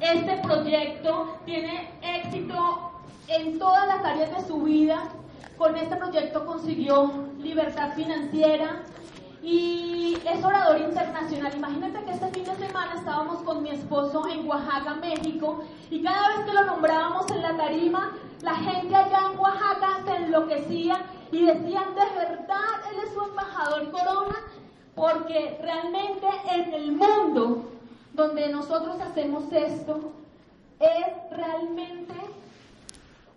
este proyecto, tiene éxito en todas las áreas de su vida. Con este proyecto consiguió libertad financiera, y es orador internacional. Imagínate que este fin de semana estábamos con mi esposo en Oaxaca, México, y cada vez que lo nombrábamos en la tarima, la gente allá en Oaxaca se enloquecía y decían, de verdad, él es su embajador corona, porque realmente en el mundo donde nosotros hacemos esto, es realmente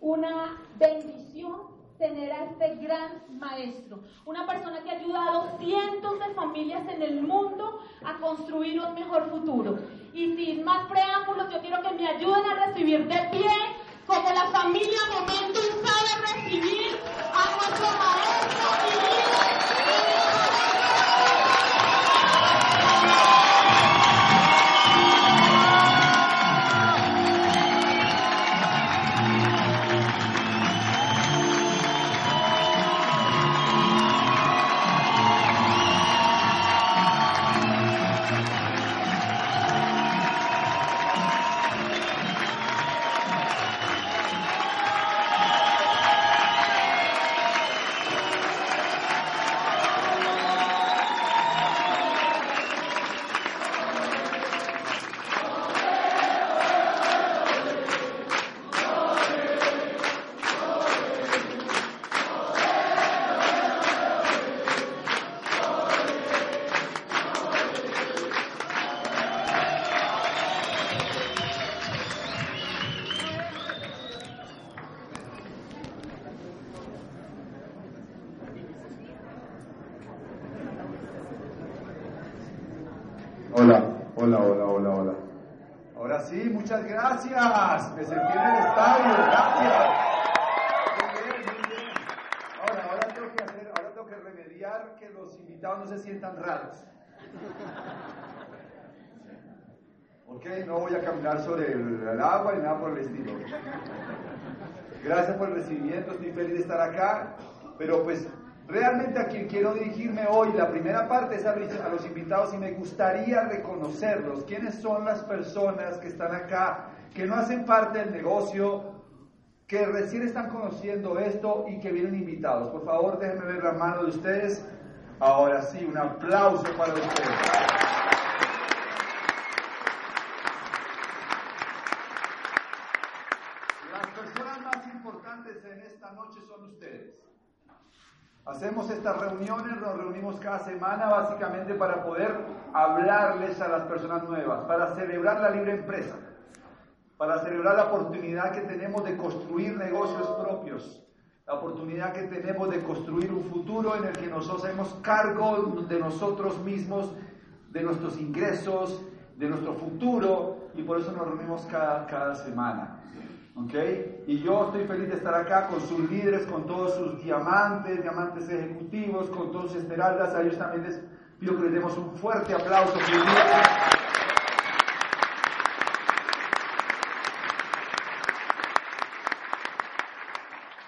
una bendición tener a este gran maestro, una persona que ha ayudado cientos de familias en el mundo a construir un mejor futuro. Y sin más preámbulos, yo quiero que me ayuden a recibir de pie, como la familia Momentum sabe recibir a nuestro maestro muchas gracias. Me sentí en el estadio, gracias. Ahora, ahora tengo que hacer, ahora tengo que remediar que los invitados no se sientan raros. Ok, no voy a caminar sobre el, agua ni nada por el estilo. Gracias por el recibimiento, estoy feliz de estar acá, pero pues Realmente a quien quiero dirigirme hoy, la primera parte es a los invitados y me gustaría reconocerlos. ¿Quiénes son las personas que están acá, que no hacen parte del negocio, que recién están conociendo esto y que vienen invitados? Por favor, déjenme ver la mano de ustedes. Ahora sí, un aplauso para ustedes. Las personas más importantes en esta noche son ustedes. Hacemos reuniones, nos reunimos cada semana básicamente para poder hablarles a las personas nuevas, para celebrar la libre empresa, para celebrar la oportunidad que tenemos de construir negocios propios, la oportunidad que tenemos de construir un futuro en el que nos hacemos cargo de nosotros mismos, de nuestros ingresos, de nuestro futuro, y por eso nos reunimos cada, cada semana. ¿Ok? Y yo estoy feliz de estar acá con sus líderes, con todos sus diamantes, diamantes ejecutivos, con todos sus esmeraldas. A ellos también les pido que les demos un fuerte aplauso.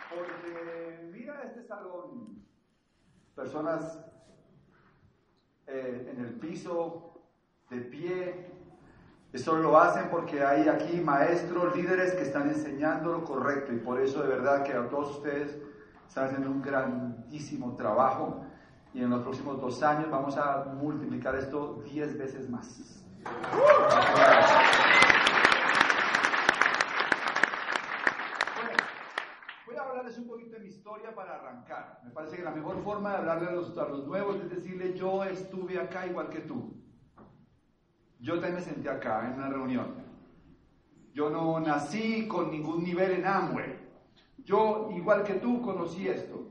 Porque mira este salón, personas eh, en el piso, de pie, esto lo hacen porque hay aquí maestros, líderes que están enseñando lo correcto y por eso de verdad que a todos ustedes están haciendo un grandísimo trabajo y en los próximos dos años vamos a multiplicar esto diez veces más. voy a hablarles un poquito de mi historia para arrancar. Me parece que la mejor forma de hablarle a los, a los nuevos es decirle yo estuve acá igual que tú. Yo también me senté acá en una reunión. Yo no nací con ningún nivel en Amway. Yo, igual que tú, conocí esto.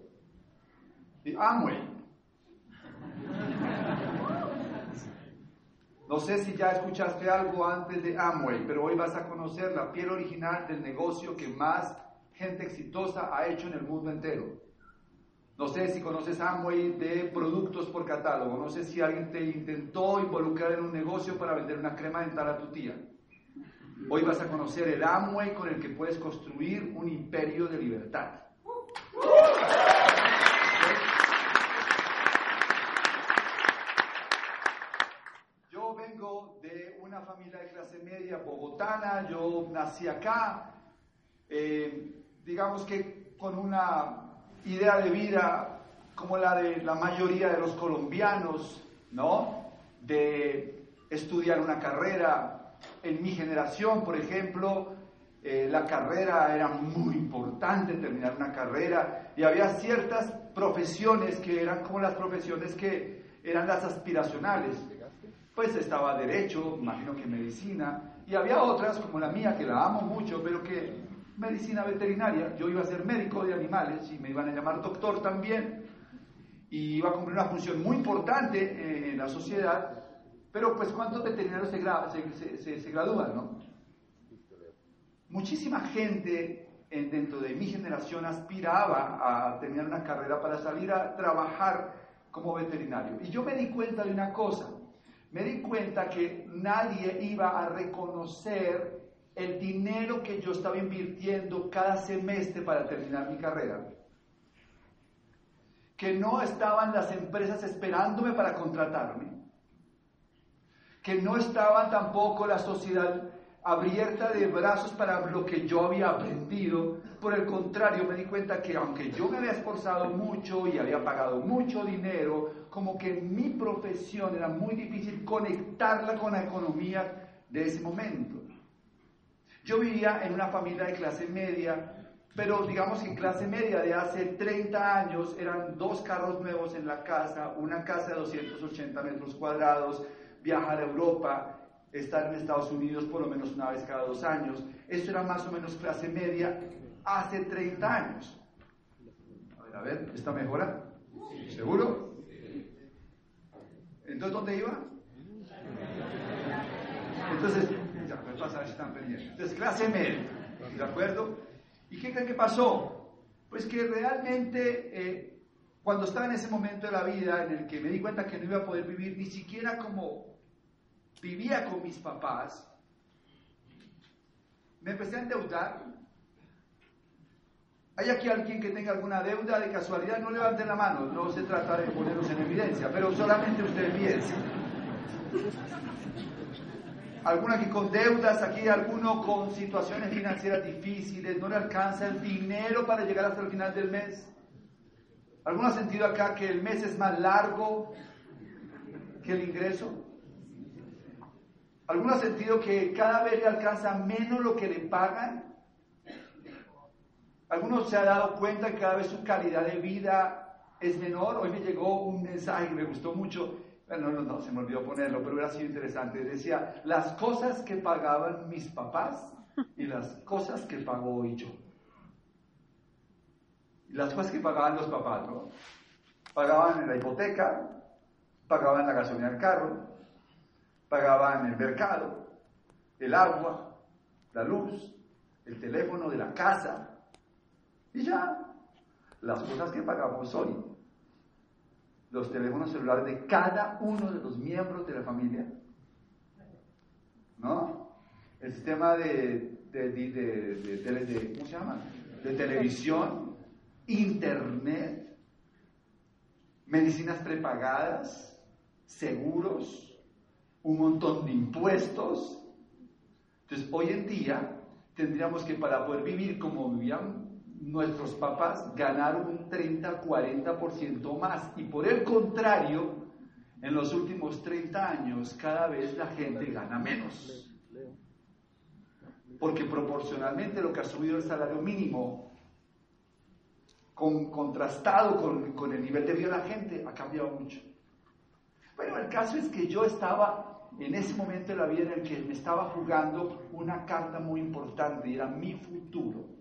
Amway. No sé si ya escuchaste algo antes de Amway, pero hoy vas a conocer la piel original del negocio que más gente exitosa ha hecho en el mundo entero. No sé si conoces Amway de productos por catálogo. No sé si alguien te intentó involucrar en un negocio para vender una crema dental a tu tía. Hoy vas a conocer el Amway con el que puedes construir un imperio de libertad. Yo vengo de una familia de clase media bogotana, yo nací acá, eh, digamos que con una idea de vida como la de la mayoría de los colombianos, ¿no? De estudiar una carrera. En mi generación, por ejemplo, eh, la carrera era muy importante, terminar una carrera, y había ciertas profesiones que eran como las profesiones que eran las aspiracionales. Pues estaba derecho, imagino que medicina, y había otras como la mía, que la amo mucho, pero que medicina veterinaria, yo iba a ser médico de animales y me iban a llamar doctor también, y iba a cumplir una función muy importante en la sociedad, pero pues ¿cuántos veterinarios se, se, se, gradúan, no? Muchísima gente dentro de mi generación aspiraba a terminar una carrera para salir a trabajar como veterinario. Y yo me di cuenta de una cosa, me di cuenta que nadie iba a reconocer el dinero que yo estaba invirtiendo cada semestre para terminar mi carrera. Que no estaban las empresas esperándome para contratarme. Que no estaba tampoco la sociedad abierta de brazos para lo que yo había aprendido. Por el contrario, me di cuenta que aunque yo me había esforzado mucho y había pagado mucho dinero, como que mi profesión era muy difícil conectarla con la economía de ese momento. Yo vivía en una familia de clase media, pero digamos que clase media de hace 30 años eran dos carros nuevos en la casa, una casa de 280 metros cuadrados, viajar a Europa, estar en Estados Unidos por lo menos una vez cada dos años. Eso era más o menos clase media hace 30 años. A ver, a ver, ¿está mejora? ¿Seguro? Entonces, ¿dónde iba? Entonces, entonces, clase media, ¿de acuerdo? ¿Y qué creen que pasó? Pues que realmente eh, cuando estaba en ese momento de la vida en el que me di cuenta que no iba a poder vivir ni siquiera como vivía con mis papás, me empecé a endeudar. ¿Hay aquí alguien que tenga alguna deuda de casualidad? No levanten la mano, no se trata de ponerlos en evidencia, pero solamente ustedes piensen alguno aquí con deudas, aquí alguno con situaciones financieras difíciles, no le alcanza el dinero para llegar hasta el final del mes. ¿Alguno ha sentido acá que el mes es más largo que el ingreso? ¿Alguno ha sentido que cada vez le alcanza menos lo que le pagan? ¿Alguno se ha dado cuenta que cada vez su calidad de vida es menor? Hoy me llegó un mensaje que me gustó mucho no, no, no, se me olvidó ponerlo, pero hubiera sido interesante. Decía, las cosas que pagaban mis papás y las cosas que pago hoy yo. las cosas que pagaban los papás, ¿no? Pagaban en la hipoteca, pagaban la gasolina del carro, pagaban el mercado, el agua, la luz, el teléfono de la casa, y ya, las cosas que pagamos hoy los teléfonos celulares de cada uno de los miembros de la familia. ¿No? El sistema de, de, de, ¿cómo se llama? De televisión, internet, medicinas prepagadas, seguros, un montón de impuestos. Entonces, hoy en día tendríamos que para poder vivir como vivían nuestros papás ganaron un 30-40% más. Y por el contrario, en los últimos 30 años cada vez la gente gana menos. Porque proporcionalmente lo que ha subido el salario mínimo, con, contrastado con, con el nivel de vida de la gente, ha cambiado mucho. Bueno, el caso es que yo estaba en ese momento de la vida en el que me estaba jugando una carta muy importante y era mi futuro.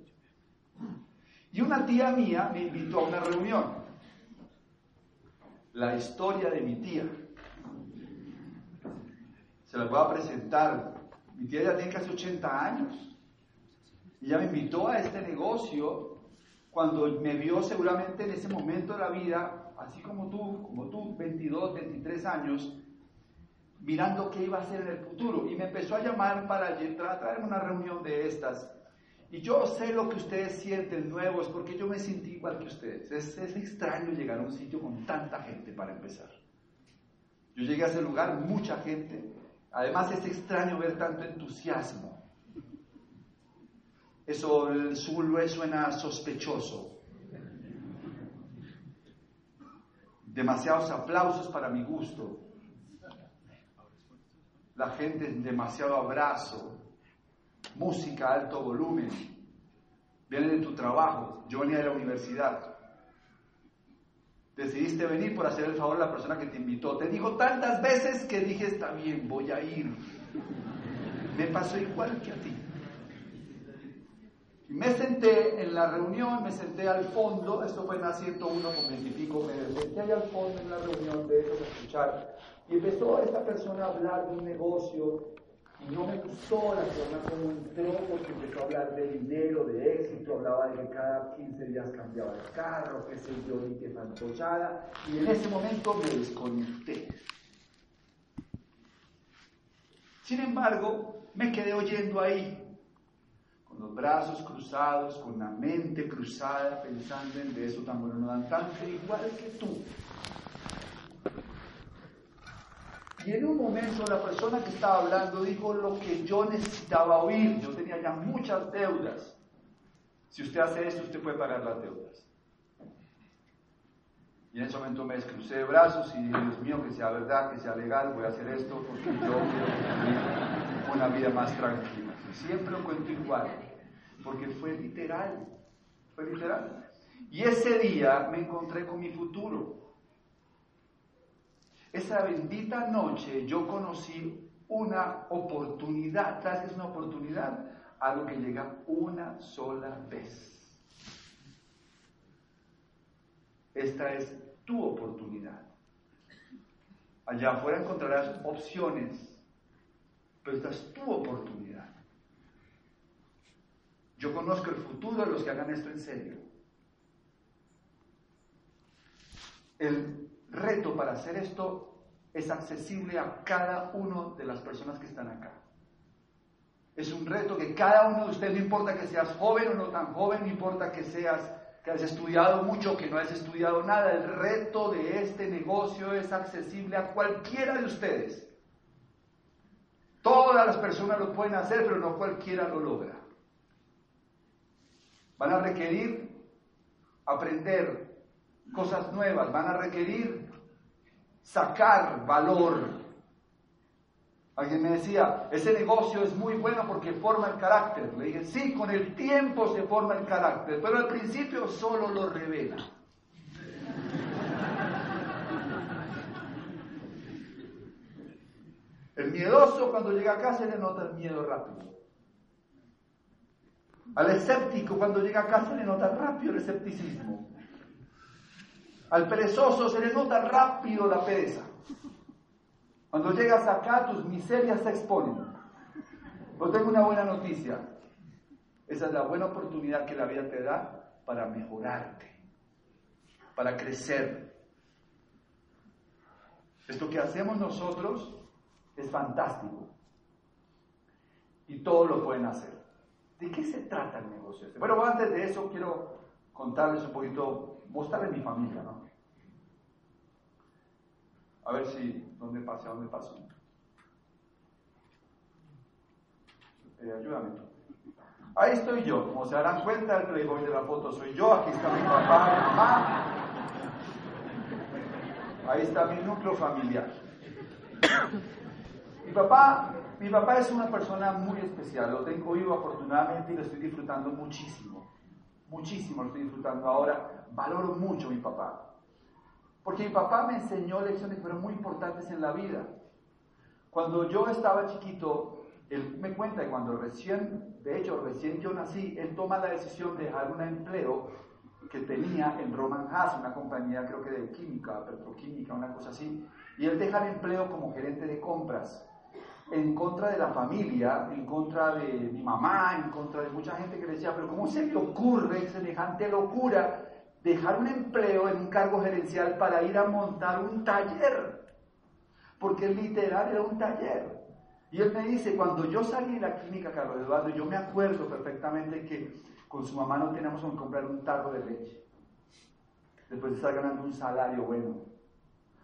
Y una tía mía me invitó a una reunión. La historia de mi tía. Se la voy a presentar. Mi tía ya tiene casi 80 años. Y ella me invitó a este negocio cuando me vio seguramente en ese momento de la vida, así como tú, como tú, 22, 23 años, mirando qué iba a hacer en el futuro. Y me empezó a llamar para traerme una reunión de estas. Y yo sé lo que ustedes sienten nuevo, es porque yo me sentí igual que ustedes. Es, es extraño llegar a un sitio con tanta gente para empezar. Yo llegué a ese lugar, mucha gente, Además es extraño ver tanto entusiasmo. Eso el sur suena sospechoso. Demasiados aplausos para mi gusto. La gente demasiado abrazo. Música alto volumen. Viene de tu trabajo. Yo venía de la universidad. Decidiste venir por hacer el favor a la persona que te invitó. Te dijo tantas veces que dije, está bien, voy a ir. Me pasó igual que a ti. Me senté en la reunión, me senté al fondo, esto fue en la 101 con 20 y pico, me senté ahí al fondo en la reunión de ellos a escuchar. Y empezó esta persona a hablar de un negocio y no me gustó la forma como entró porque empezó a hablar de dinero, de éxito, hablaba de que cada 15 días cambiaba de carro, qué sé yo, y qué fantochada. Y en ese momento me desconecté. Sin embargo, me quedé oyendo ahí, con los brazos cruzados, con la mente cruzada, pensando en de eso tan bueno no dan tanto, igual que tú. Y en un momento la persona que estaba hablando dijo lo que yo necesitaba oír. Yo tenía ya muchas deudas. Si usted hace esto, usted puede pagar las deudas. Y en ese momento me descrucé de brazos y dije, Dios mío, que sea verdad, que sea legal, voy a hacer esto porque yo quiero vivir una vida más tranquila. Siempre lo cuento igual, porque fue literal, fue literal. Y ese día me encontré con mi futuro. Esa bendita noche yo conocí una oportunidad. ¿Sabes qué es una oportunidad? Algo que llega una sola vez. Esta es tu oportunidad. Allá afuera encontrarás opciones, pero esta es tu oportunidad. Yo conozco el futuro de los que hagan esto en serio. El reto para hacer esto es accesible a cada uno de las personas que están acá. Es un reto que cada uno de ustedes, no importa que seas joven o no tan joven, no importa que seas que hayas estudiado mucho que no hayas estudiado nada, el reto de este negocio es accesible a cualquiera de ustedes. Todas las personas lo pueden hacer, pero no cualquiera lo logra. Van a requerir aprender cosas nuevas, van a requerir sacar valor. Alguien me decía, ese negocio es muy bueno porque forma el carácter. Le dije, sí, con el tiempo se forma el carácter, pero al principio solo lo revela. El miedoso cuando llega a casa le nota el miedo rápido. Al escéptico cuando llega a casa le nota rápido el escepticismo. Al perezoso se le nota rápido la pereza. Cuando llegas acá, tus miserias se exponen. Pero tengo una buena noticia. Esa es la buena oportunidad que la vida te da para mejorarte, para crecer. Esto que hacemos nosotros es fantástico. Y todos lo pueden hacer. ¿De qué se trata el negocio este? Bueno, antes de eso quiero contarles un poquito, mostrarles mi familia, ¿no? A ver si, ¿dónde pasa? ¿Dónde pasó? Eh, ayúdame. Ahí estoy yo, como se darán cuenta, el playboy de la foto soy yo, aquí está mi papá, mi mamá. Ahí está mi núcleo familiar. Mi papá, mi papá es una persona muy especial, lo tengo vivo afortunadamente y lo estoy disfrutando muchísimo. Muchísimo lo estoy disfrutando ahora. Valoro mucho a mi papá. Porque mi papá me enseñó lecciones que fueron muy importantes en la vida. Cuando yo estaba chiquito, él me cuenta que cuando recién, de hecho, recién yo nací, él toma la decisión de dejar un empleo que tenía en Roman Haas, una compañía creo que de química, petroquímica, una cosa así, y él deja el empleo como gerente de compras en contra de la familia, en contra de mi mamá, en contra de mucha gente que le decía, pero ¿cómo se le ocurre semejante locura dejar un empleo en un cargo gerencial para ir a montar un taller, porque literal era un taller. Y él me dice, cuando yo salí de la clínica Carlos Eduardo, yo me acuerdo perfectamente que con su mamá no teníamos que comprar un tarro de leche, después de estar ganando un salario bueno.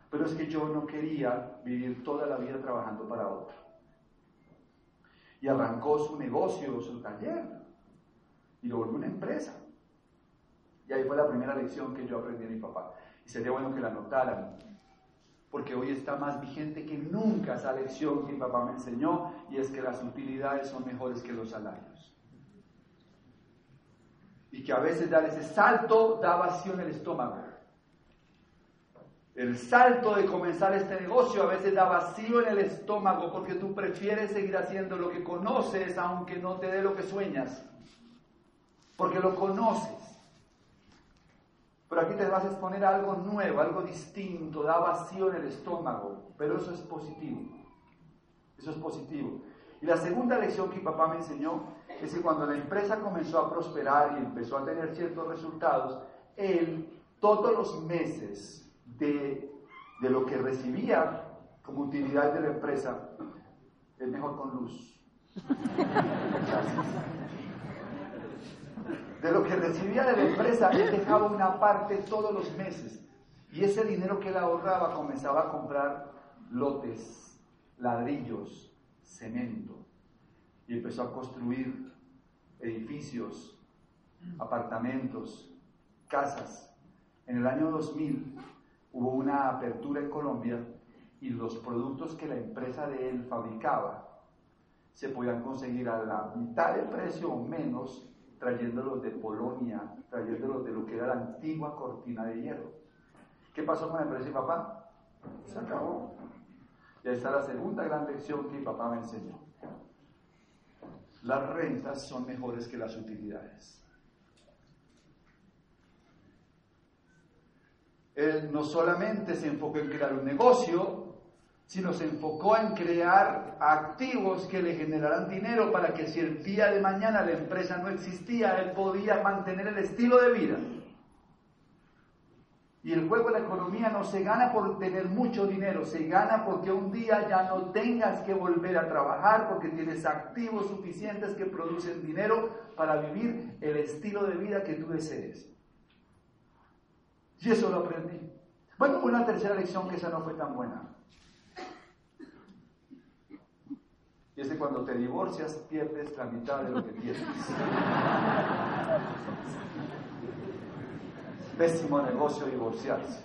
Pero es que yo no quería vivir toda la vida trabajando para otro. Y arrancó su negocio, su taller, y lo volvió una empresa. Y ahí fue la primera lección que yo aprendí de mi papá. Y sería bueno que la notaran, porque hoy está más vigente que nunca esa lección que mi papá me enseñó, y es que las utilidades son mejores que los salarios. Y que a veces dar ese salto da vacío en el estómago. El salto de comenzar este negocio a veces da vacío en el estómago porque tú prefieres seguir haciendo lo que conoces aunque no te dé lo que sueñas. Porque lo conoces. Pero aquí te vas a exponer a algo nuevo, algo distinto, da vacío en el estómago. Pero eso es positivo. Eso es positivo. Y la segunda lección que mi papá me enseñó es que cuando la empresa comenzó a prosperar y empezó a tener ciertos resultados, él todos los meses de, lo que recibía como utilidad de la empresa, es mejor con luz. De lo que recibía de la empresa, él dejaba una parte todos los meses. Y ese dinero que él ahorraba comenzaba a comprar lotes, ladrillos, cemento. Y empezó a construir edificios, apartamentos, casas. En el año 2000 hubo una apertura en Colombia y los productos que la empresa de él fabricaba se podían conseguir a la mitad del precio o menos trayéndolos de Polonia, trayéndolos de lo que era la antigua cortina de hierro. ¿Qué pasó con la empresa de papá? Se acabó. Y ahí está la segunda gran lección que mi papá me enseñó. Las rentas son mejores que las utilidades. Él no solamente se enfocó en crear un negocio, sino se enfocó en crear activos que le generaran dinero para que si el día de mañana la empresa no existía, él podía mantener el estilo de vida. Y el juego de la economía no se gana por tener mucho dinero, se gana porque un día ya no tengas que volver a trabajar porque tienes activos suficientes que producen dinero para vivir el estilo de vida que tú desees. Y eso lo aprendí. Bueno, una tercera lección que esa no fue tan buena. Y es que cuando te divorcias pierdes la mitad de lo que tienes. Pésimo negocio divorciarse.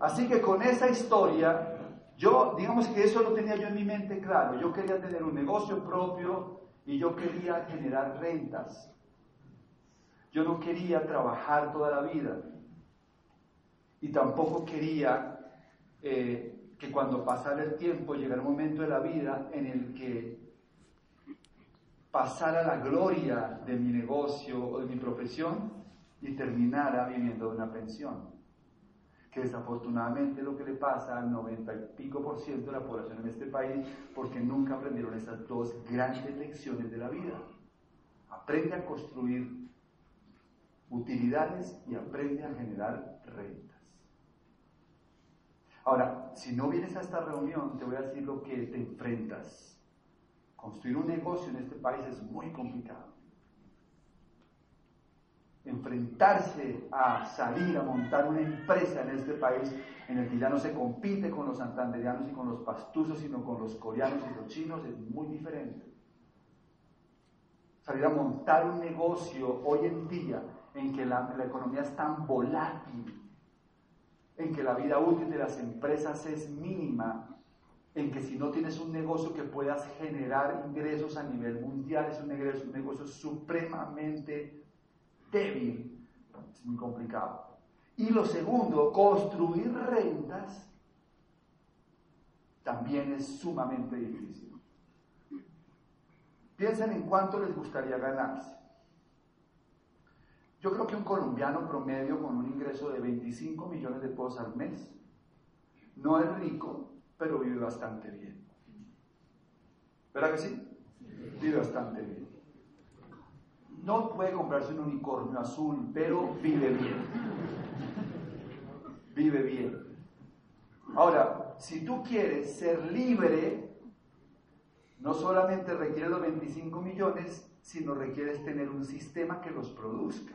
Así que con esa historia, yo, digamos que eso lo tenía yo en mi mente claro. Yo quería tener un negocio propio y yo quería generar rentas. Yo no quería trabajar toda la vida. Y tampoco quería eh, que cuando pasara el tiempo llegara un momento de la vida en el que pasara la gloria de mi negocio o de mi profesión y terminara viviendo de una pensión. Que desafortunadamente lo que le pasa al 90 y pico por ciento de la población en este país porque nunca aprendieron estas dos grandes lecciones de la vida. Aprende a construir utilidades y aprende a generar rentas. Ahora, si no vienes a esta reunión, te voy a decir lo que te enfrentas. Construir un negocio en este país es muy complicado. Enfrentarse a salir a montar una empresa en este país en el que ya no se compite con los santanderianos y con los pastuzos, sino con los coreanos y los chinos es muy diferente. Salir a montar un negocio hoy en día en que la, economía es tan volátil, en que la vida útil de las empresas es mínima, en que si no tienes un negocio que puedas generar ingresos a nivel mundial, es un negocio, un negocio supremamente débil, es muy complicado. Y lo segundo, construir rentas también es sumamente difícil. Piensen en cuánto les gustaría ganarse. Yo creo que un colombiano promedio con un ingreso de 25 millones de pesos al mes no es rico, pero vive bastante bien. ¿Verdad que sí? Vive bastante bien. No puede comprarse un unicornio azul, pero vive bien. Vive bien. Ahora, si tú quieres ser libre, no solamente requiere los 25 millones, sino requieres tener un sistema que los produzca.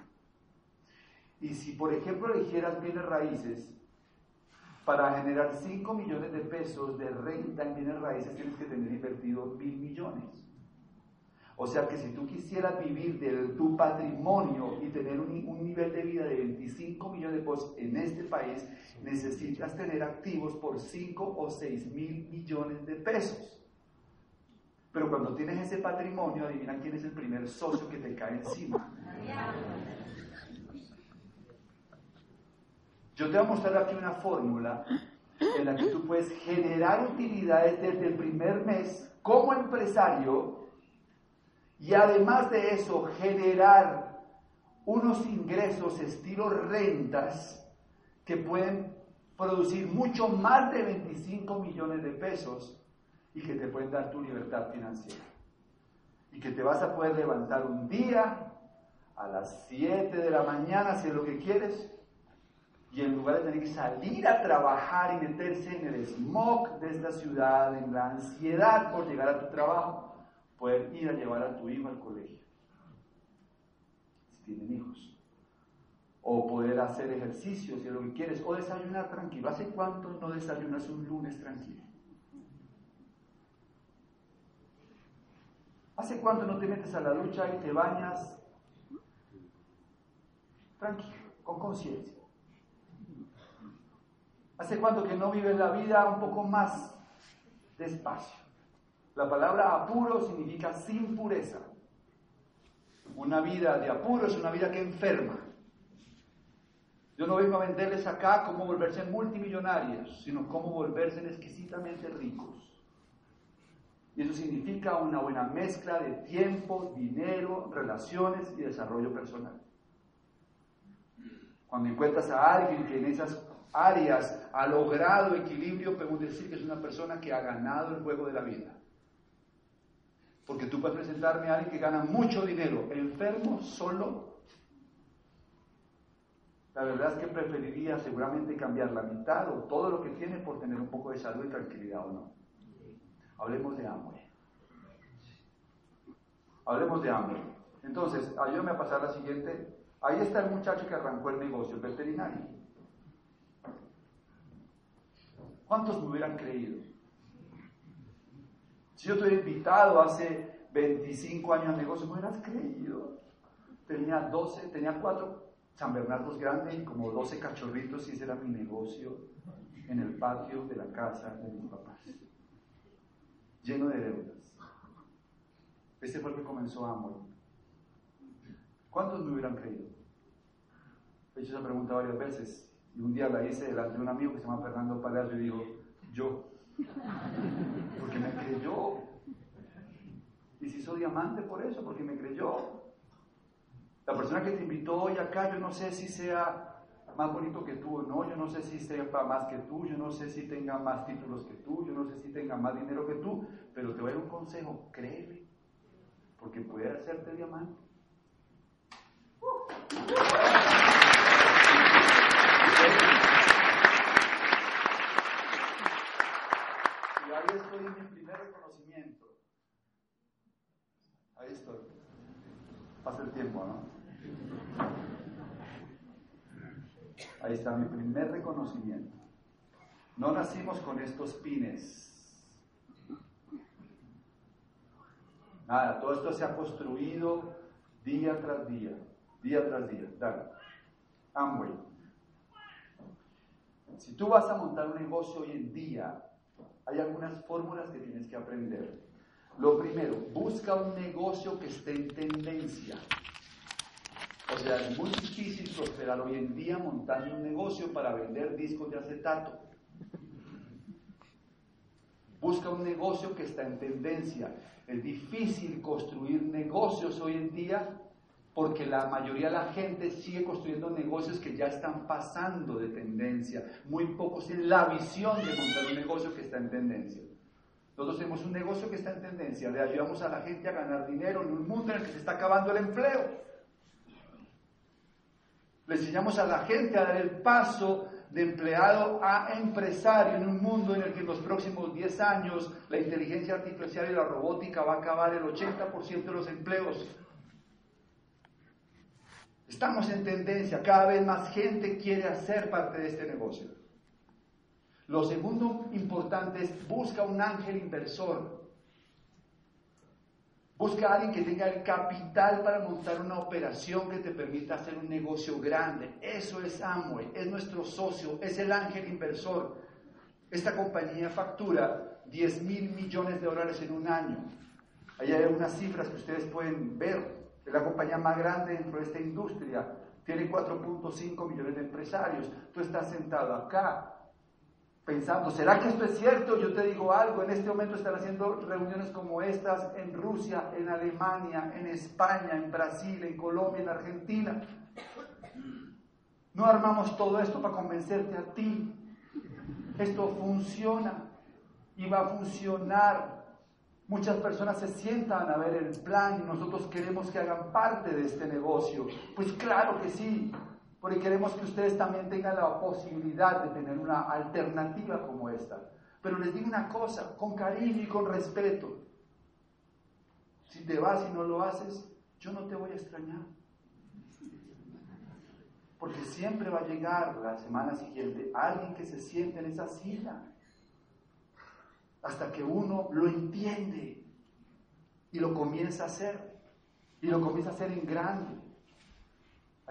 Y si, por ejemplo, eligieras bienes raíces, para generar 5 millones de pesos de renta en bienes raíces tienes que tener invertido mil millones. O sea que si tú quisieras vivir de tu patrimonio y tener un, nivel de vida de 25 millones de pesos en este país, necesitas tener activos por 5 o 6 mil millones de pesos. Pero cuando tienes ese patrimonio, adivina quién es el primer socio que te cae encima. Yo te voy a mostrar aquí una fórmula en la que tú puedes generar utilidades desde el primer mes como empresario y además de eso generar unos ingresos estilo rentas que pueden producir mucho más de 25 millones de pesos y que te pueden dar tu libertad financiera. Y que te vas a poder levantar un día a las 7 de la mañana si es lo que quieres y en lugar de tener que salir a trabajar y meterse en el smog de esta ciudad, en la ansiedad por llegar a tu trabajo, poder ir a llevar a tu hijo al colegio, si tienen hijos. O poder hacer ejercicio si es lo que quieres, o desayunar tranquilo. ¿Hace cuánto no desayunas un lunes tranquilo? ¿Hace cuánto no te metes a la ducha y te bañas tranquilo, con conciencia? ¿Hace cuánto que no vives la vida un poco más despacio? La palabra apuro significa sin pureza. Una vida de apuro es una vida que enferma. Yo no vengo a venderles acá cómo volverse multimillonarios, sino cómo volverse exquisitamente ricos. Y eso significa una buena mezcla de tiempo, dinero, relaciones y desarrollo personal. Cuando encuentras a alguien que en esas áreas ha logrado equilibrio, podemos decir que es una persona que ha ganado el juego de la vida. Porque tú puedes presentarme a alguien que gana mucho dinero, enfermo, solo. La verdad es que preferiría seguramente cambiar la mitad o todo lo que tiene por tener un poco de salud y tranquilidad o no. Hablemos de hambre. Hablemos de hambre. Entonces, ayúdame a pasar la siguiente. Ahí está el muchacho que arrancó el negocio, el veterinario. ¿Cuántos me hubieran creído? Si yo te hubiera invitado hace 25 años al negocio, me hubieras creído. Tenía 12, tenía 4 San Bernardos grandes y como 12 cachorritos y ese era mi negocio en el patio de la casa de mis papás. Lleno de deudas. Ese fue el que comenzó a morir. ¿Cuántos me hubieran creído? He hecho esa pregunta varias veces. Y un día la hice delante de un amigo que se llama Fernando Palacio y digo, yo. Porque me creyó. Y si hizo diamante por eso, porque me creyó. La persona que te invitó hoy acá, yo no sé si sea más bonito que tú o no, yo no sé si sepa más que tú, yo no sé si tenga más títulos que tú, yo no sé si tenga más dinero que tú, pero te voy a dar un consejo, créeme, porque puede hacerte diamante. mi primer reconocimiento. Ahí estoy. Pasa el tiempo, ¿no? Ahí está mi primer reconocimiento. No nacimos con estos pines. Nada, todo esto se ha construido día tras día, día tras día. Dale. Amway. Si tú vas a montar un negocio hoy en día, hay algunas fórmulas que tienes que aprender. Lo primero, busca un negocio que esté en tendencia. O sea, es muy difícil prosperar hoy en día montando un negocio para vender discos de acetato. Busca un negocio que está en tendencia. Es difícil construir negocios hoy en día porque la mayoría de la gente sigue construyendo negocios que ya están pasando de tendencia. Muy pocos tienen la visión de montar un negocio que está en tendencia. Nosotros tenemos un negocio que está en tendencia, le ayudamos a la gente a ganar dinero en un mundo en el que se está acabando el empleo. Le enseñamos a la gente a dar el paso de empleado a empresario en un mundo en el que en los próximos 10 años la inteligencia artificial y la robótica va a acabar el 80% de los empleos. Estamos en tendencia, cada vez más gente quiere hacer parte de este negocio. Lo segundo importante es busca un ángel inversor. Busca a alguien que tenga el capital para montar una operación que te permita hacer un negocio grande. Eso es Amway, es nuestro socio, es el ángel inversor. Esta compañía factura 10 mil millones de dólares en un año. Ahí hay unas cifras que ustedes pueden ver. Es la compañía más grande dentro de esta industria. Tiene 4.5 millones de empresarios. Tú estás sentado acá pensando, ¿será que esto es cierto? Yo te digo algo, en este momento están haciendo reuniones como estas en Rusia, en Alemania, en España, en Brasil, en Colombia, en Argentina. No armamos todo esto para convencerte a ti. Esto funciona y va a funcionar. Muchas personas se sientan a ver el plan y nosotros queremos que hagan parte de este negocio. Pues claro que sí, porque queremos que ustedes también tengan la posibilidad de tener una alternativa como esta. Pero les digo una cosa, con cariño y con respeto. Si te vas y no lo haces, yo no te voy a extrañar. Porque siempre va a llegar la semana siguiente alguien que se siente en esa silla. Hasta que uno lo entiende y lo comienza a hacer. Y lo comienza a hacer en grande.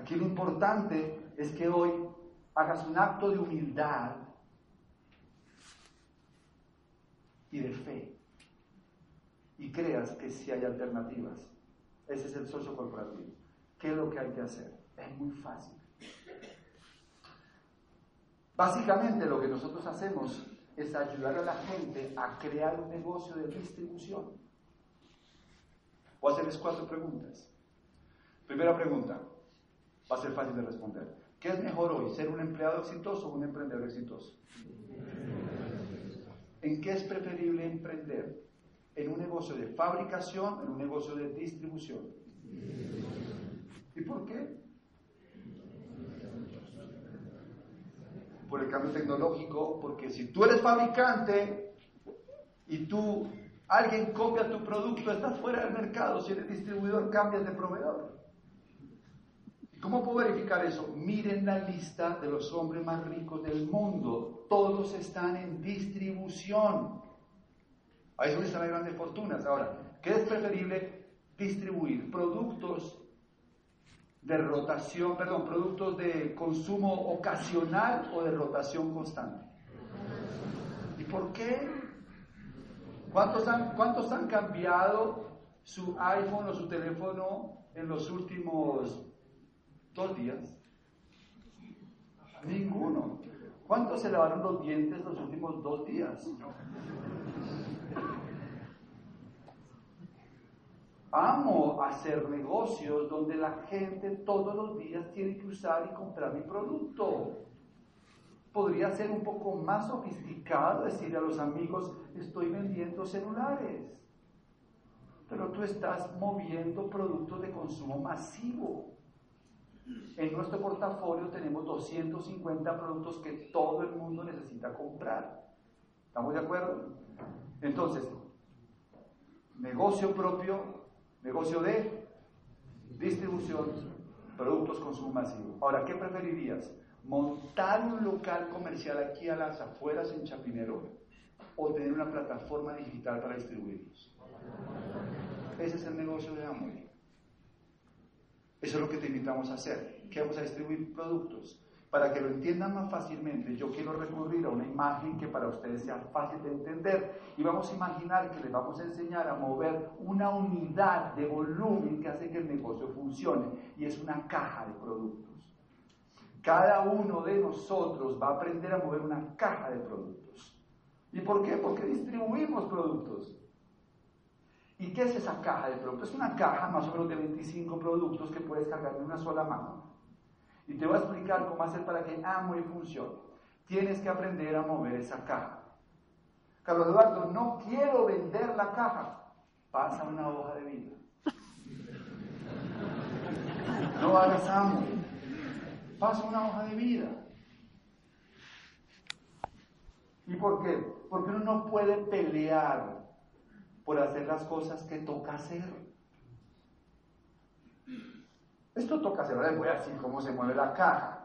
Aquí lo importante es que hoy hagas un acto de humildad y de fe y creas que sí hay alternativas. Ese es el socio corporativo. ¿Qué es lo que hay que hacer? Es muy fácil. Básicamente lo que nosotros hacemos es ayudar a la gente a crear un negocio de distribución. Voy a hacerles cuatro preguntas. Primera pregunta, va a ser fácil de responder. ¿Qué es mejor hoy, ser un empleado exitoso o un emprendedor exitoso? ¿En qué es preferible emprender? ¿En un negocio de fabricación, en un negocio de distribución? ¿Y por qué? Por el cambio tecnológico, porque si tú eres fabricante y tú, alguien copia tu producto, estás fuera del mercado, si eres distribuidor, cambias de proveedor. ¿Cómo puedo verificar eso? Miren la lista de los hombres más ricos del mundo. Todos están en distribución. Ahí es donde están las grandes fortunas. Ahora, ¿qué es preferible distribuir? Productos de rotación, perdón, productos de consumo ocasional o de rotación constante. ¿Y por qué? ¿Cuántos han, cuántos han cambiado su iPhone o su teléfono en los últimos Dos días. Ninguno. ¿Cuántos se lavaron los dientes los últimos dos días? Amo hacer negocios donde la gente todos los días tiene que usar y comprar mi producto. Podría ser un poco más sofisticado decirle a los amigos, estoy vendiendo celulares. Pero tú estás moviendo productos de consumo masivo. En nuestro portafolio tenemos 250 productos que todo el mundo necesita comprar. ¿Estamos de acuerdo? Entonces, negocio propio, negocio de distribución, productos consumo masivo. Ahora, ¿qué preferirías? ¿Montar un local comercial aquí a las afueras en Chapinero o tener una plataforma digital para distribuirlos? Ese es el negocio de Amway. Eso es lo que te invitamos a hacer, que vamos a distribuir productos. Para que lo entiendan más fácilmente, yo quiero recurrir a una imagen que para ustedes sea fácil de entender y vamos a imaginar que les vamos a enseñar a mover una unidad de volumen que hace que el negocio funcione y es una caja de productos. Cada uno de nosotros va a aprender a mover una caja de productos. ¿Y por qué? Porque distribuimos productos. ¿Y qué es esa caja de productos? Es una caja más o menos de 25 productos que puedes cargar en una sola mano. Y te voy a explicar cómo hacer para que y funcione. Tienes que aprender a mover esa caja. Carlos Eduardo, no quiero vender la caja. Pasa una hoja de vida. No hagas amo. Pasa una hoja de vida. ¿Y por qué? Porque uno no puede pelear por hacer las cosas que toca hacer. Esto toca hacer, les voy a decir cómo se mueve la caja.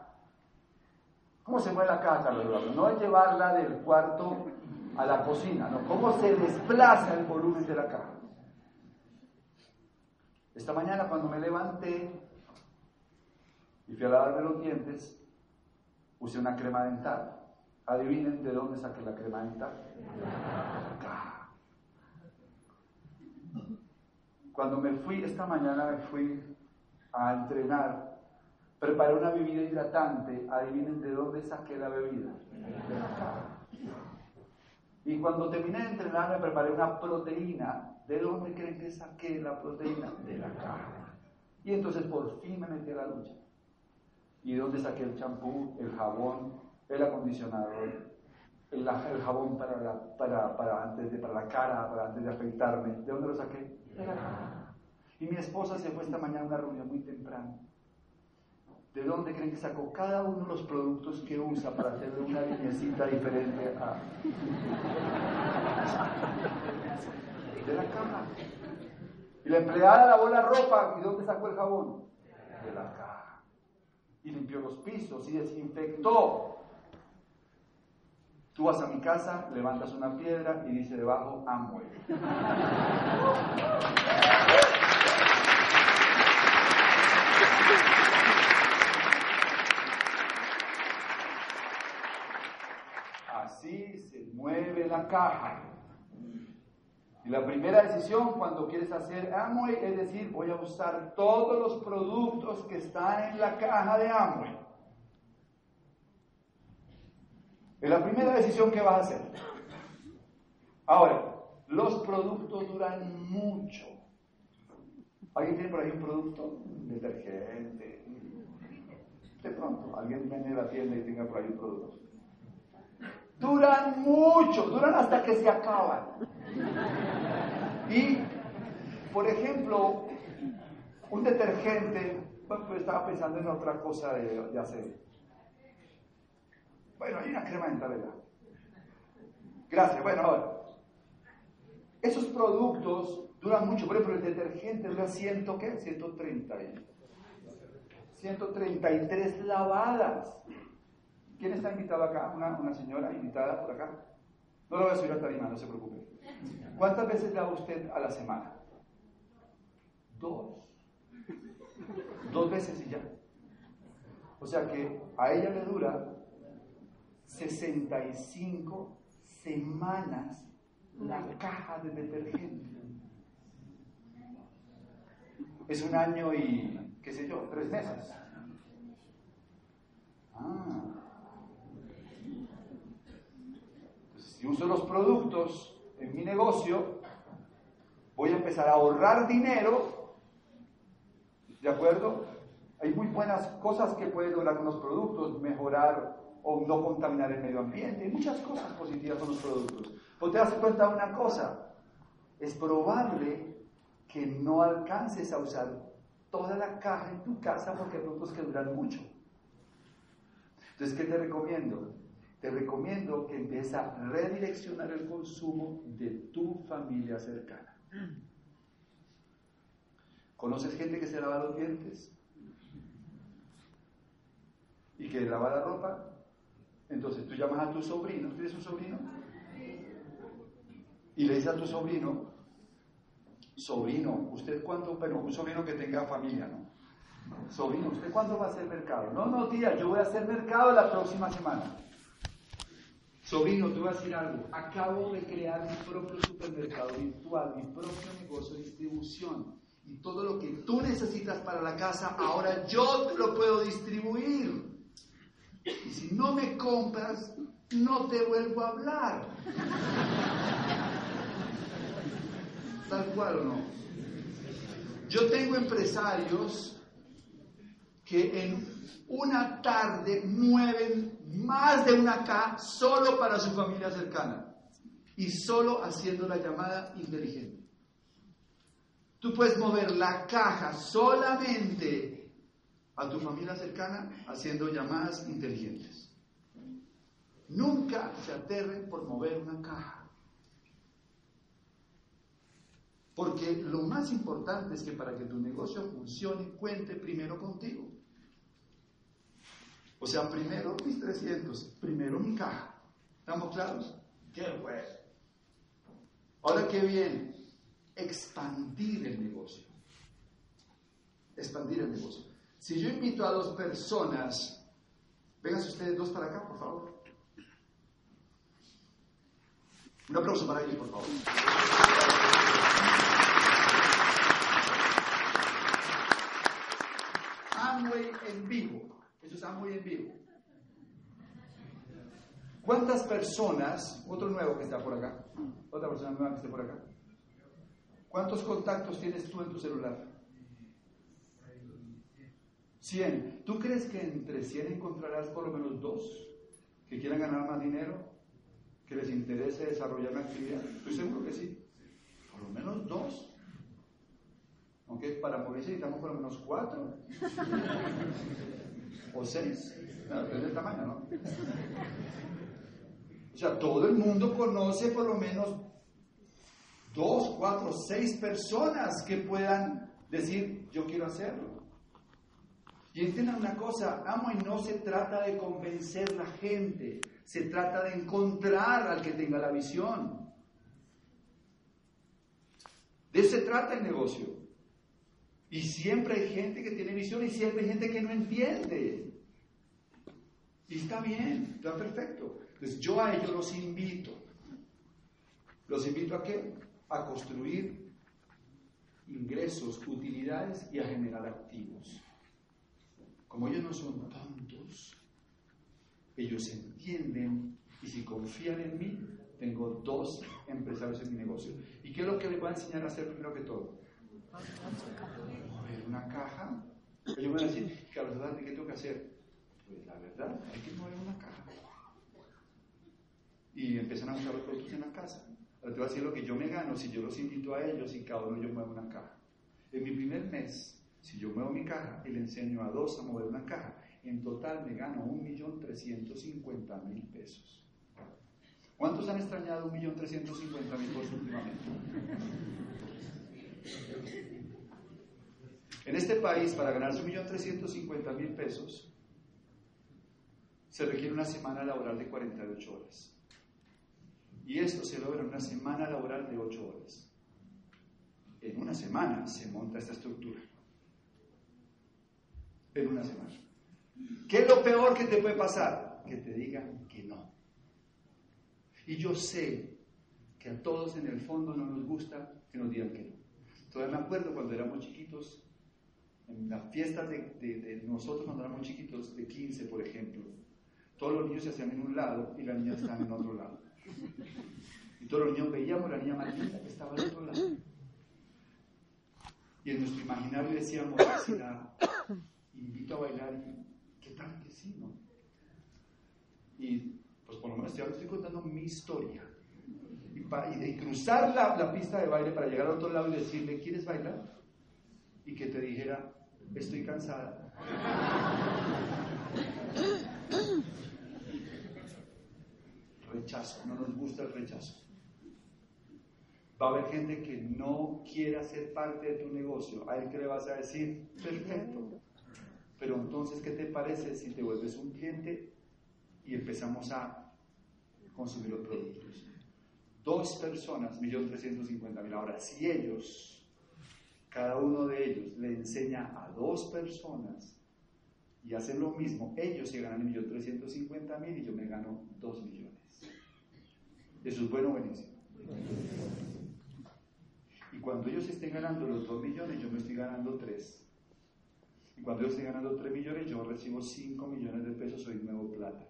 ¿Cómo se mueve la caja, Carlos No es llevarla del cuarto a la cocina, cómo se desplaza el volumen de la caja. Esta mañana cuando me levanté y fui a lavarme los dientes, usé una crema dental. Adivinen de dónde saqué la crema dental. Cuando me fui esta mañana, me fui a entrenar, preparé una bebida hidratante. Adivinen de dónde saqué la bebida. Y cuando terminé de entrenar, me preparé una proteína. ¿De dónde creen que saqué la proteína? De la caja. Y entonces por fin me metí a la lucha. ¿Y de dónde saqué el champú, el jabón, el acondicionador, el, jabón para la, para, para, antes de, para la cara, para antes de afeitarme? ¿De dónde lo saqué? Y mi esposa se fue esta mañana a una reunión muy temprano. ¿De dónde creen que sacó cada uno de los productos que usa para hacerle una linecita diferente a... De la caja. Y la empleada lavó la ropa. ¿Y dónde sacó el jabón? De la caja. Y limpió los pisos y desinfectó. Tú vas a mi casa, levantas una piedra y dice debajo Amway. mueve la caja. Y la primera decisión cuando quieres hacer Amway es decir, voy a usar todos los productos que están en la caja de Amway. Es la primera decisión que vas a hacer. Ahora, los productos duran mucho. ¿Alguien tiene por ahí un producto? Detergente. De pronto, alguien viene a la tienda y tenga por ahí un producto. Duran mucho, duran hasta que se acaban. Y, por ejemplo, un detergente, bueno, pues estaba pensando en otra cosa de, hacer. Bueno, hay una crema dental, ¿verdad? Gracias. Bueno, ahora, esos productos duran mucho. Por ejemplo, el detergente dura 100, ¿qué? 130. 133 lavadas. ¿Quién está invitado acá? Una, señora invitada por acá. No lo voy a subir a tarima, no se preocupe. ¿Cuántas veces lava usted a la semana? Dos. Dos veces y ya. O sea que a ella le dura 65 semanas la caja de detergente. Es un año y, qué sé yo, tres meses. Ah. si uso los productos en mi negocio, voy a empezar a ahorrar dinero, ¿de acuerdo? Hay muy buenas cosas que pueden lograr con los productos, mejorar o no contaminar el medio ambiente, muchas cosas positivas con los productos. Pero te das cuenta de una cosa, es probable que no alcances a usar toda la caja en tu casa porque hay productos que duran mucho. Entonces, ¿qué te recomiendo? te recomiendo que empieces a redireccionar el consumo de tu familia cercana. ¿Conoces gente que se lava los dientes? ¿Y que lava la ropa? Entonces tú llamas a tu sobrino, ¿tienes un sobrino? Y le dices a tu sobrino, sobrino, ¿usted cuándo? Pero un sobrino que tenga familia, ¿no? Sobrino, ¿usted cuándo va a hacer mercado? No, no, tía, yo voy a hacer mercado la próxima semana. Sobrino, te voy a decir algo. Acabo de crear mi propio supermercado virtual, mi propio negocio de distribución. Y todo lo que tú necesitas para la casa, ahora yo te lo puedo distribuir. Y si no me compras, no te vuelvo a hablar. Tal cual o no. Yo tengo empresarios que en una tarde mueven más de una K solo para su familia cercana y solo haciendo la llamada inteligente. Tú puedes mover la caja solamente a tu familia cercana haciendo llamadas inteligentes. Nunca se aterren por mover una caja. Porque lo más importante es que para que tu negocio funcione, cuente primero contigo. O sea, primero mis 300, primero mi caja. ¿Estamos claros? Qué bueno. Ahora qué bien, expandir el negocio. expandir el negocio. Si yo invito a dos personas, vengan ustedes dos para acá, por favor. Un aplauso para ellos, por favor. Amway en vivo. Eso es Amway en vivo. ¿Cuántas personas, otro nuevo que está por acá, otra persona nueva que esté por acá, cuántos contactos tienes tú en tu celular? 100. ¿Tú crees que entre 100 encontrarás por lo menos dos que quieran ganar más dinero, que les interese desarrollar una actividad? Estoy seguro que sí. Por lo menos dos. Aunque para morirse necesitamos por lo menos cuatro. o seis. Depende del tamaño, ¿no? O sea, todo el mundo conoce por lo menos dos, cuatro, seis personas que puedan decir, yo quiero hacerlo. Y entiendan una cosa, amo y no se trata de convencer la gente, se trata de encontrar al que tenga la visión. De eso se trata el negocio. Y siempre hay gente que tiene visión y siempre hay gente que no entiende. Y está bien, está perfecto. Entonces yo a ellos los invito. ¿Los invito a qué? A construir ingresos, utilidades y a generar activos. Como ellos no son tontos, ellos entienden y si confían en mí, tengo dos empresarios en mi negocio. ¿Y qué es lo que les voy a enseñar a hacer primero que todo? Mover una caja. Ellos van a decir, Carlos, ¿qué tengo que hacer? Pues la verdad, hay que mover una caja y empiezan a usar los productos en la casa. Ahora te voy a decir lo que yo me gano si yo los invito a ellos y cada uno yo muevo una caja. En mi primer mes, si yo muevo mi caja y le enseño a dos a mover una caja, en total me gano 1.350.000 pesos. ¿Cuántos han extrañado 1.350.000 pesos últimamente? En este país, para ganarse 1.350.000 pesos, se requiere una semana laboral de 48 horas. Y esto se logra en una semana laboral de 8 horas. En una semana se monta esta estructura. En una semana. ¿Qué es lo peor que te puede pasar? Que te digan que no. Y yo sé que a todos en el fondo no nos gusta que nos digan que no. Todavía me acuerdo cuando éramos chiquitos, en las fiestas de, nosotros cuando éramos chiquitos, de 15 por ejemplo, todos los niños se hacían en un lado y las niñas estaban en otro lado. Y todos los niños veíamos la niña más que estaba al otro lado. Y en nuestro imaginario decíamos, si la invito a bailar, ¿qué tal que sí, no? Y pues por lo menos estoy, estoy contando mi historia. Y, de cruzar la, pista de baile para llegar al otro lado y decirle, ¿quieres bailar? Y que te dijera, estoy cansada. rechazo, no nos gusta el rechazo. Va a haber gente que no quiera ser parte de tu negocio. A él que le vas a decir, perfecto. Pero entonces, ¿qué te parece si te vuelves un cliente y empezamos a consumir los productos? Dos personas, millón trescientos cincuenta mil. Ahora, si ellos, cada uno de ellos, le enseña a dos personas y hacen lo mismo, ellos se ganan millón trescientos cincuenta mil y yo me gano dos millones. Eso es bueno o buenísimo. Y cuando ellos estén ganando los 2 millones, yo me estoy ganando 3. Y cuando ellos estén ganando 3 millones, yo recibo 5 millones de pesos, soy nuevo plata.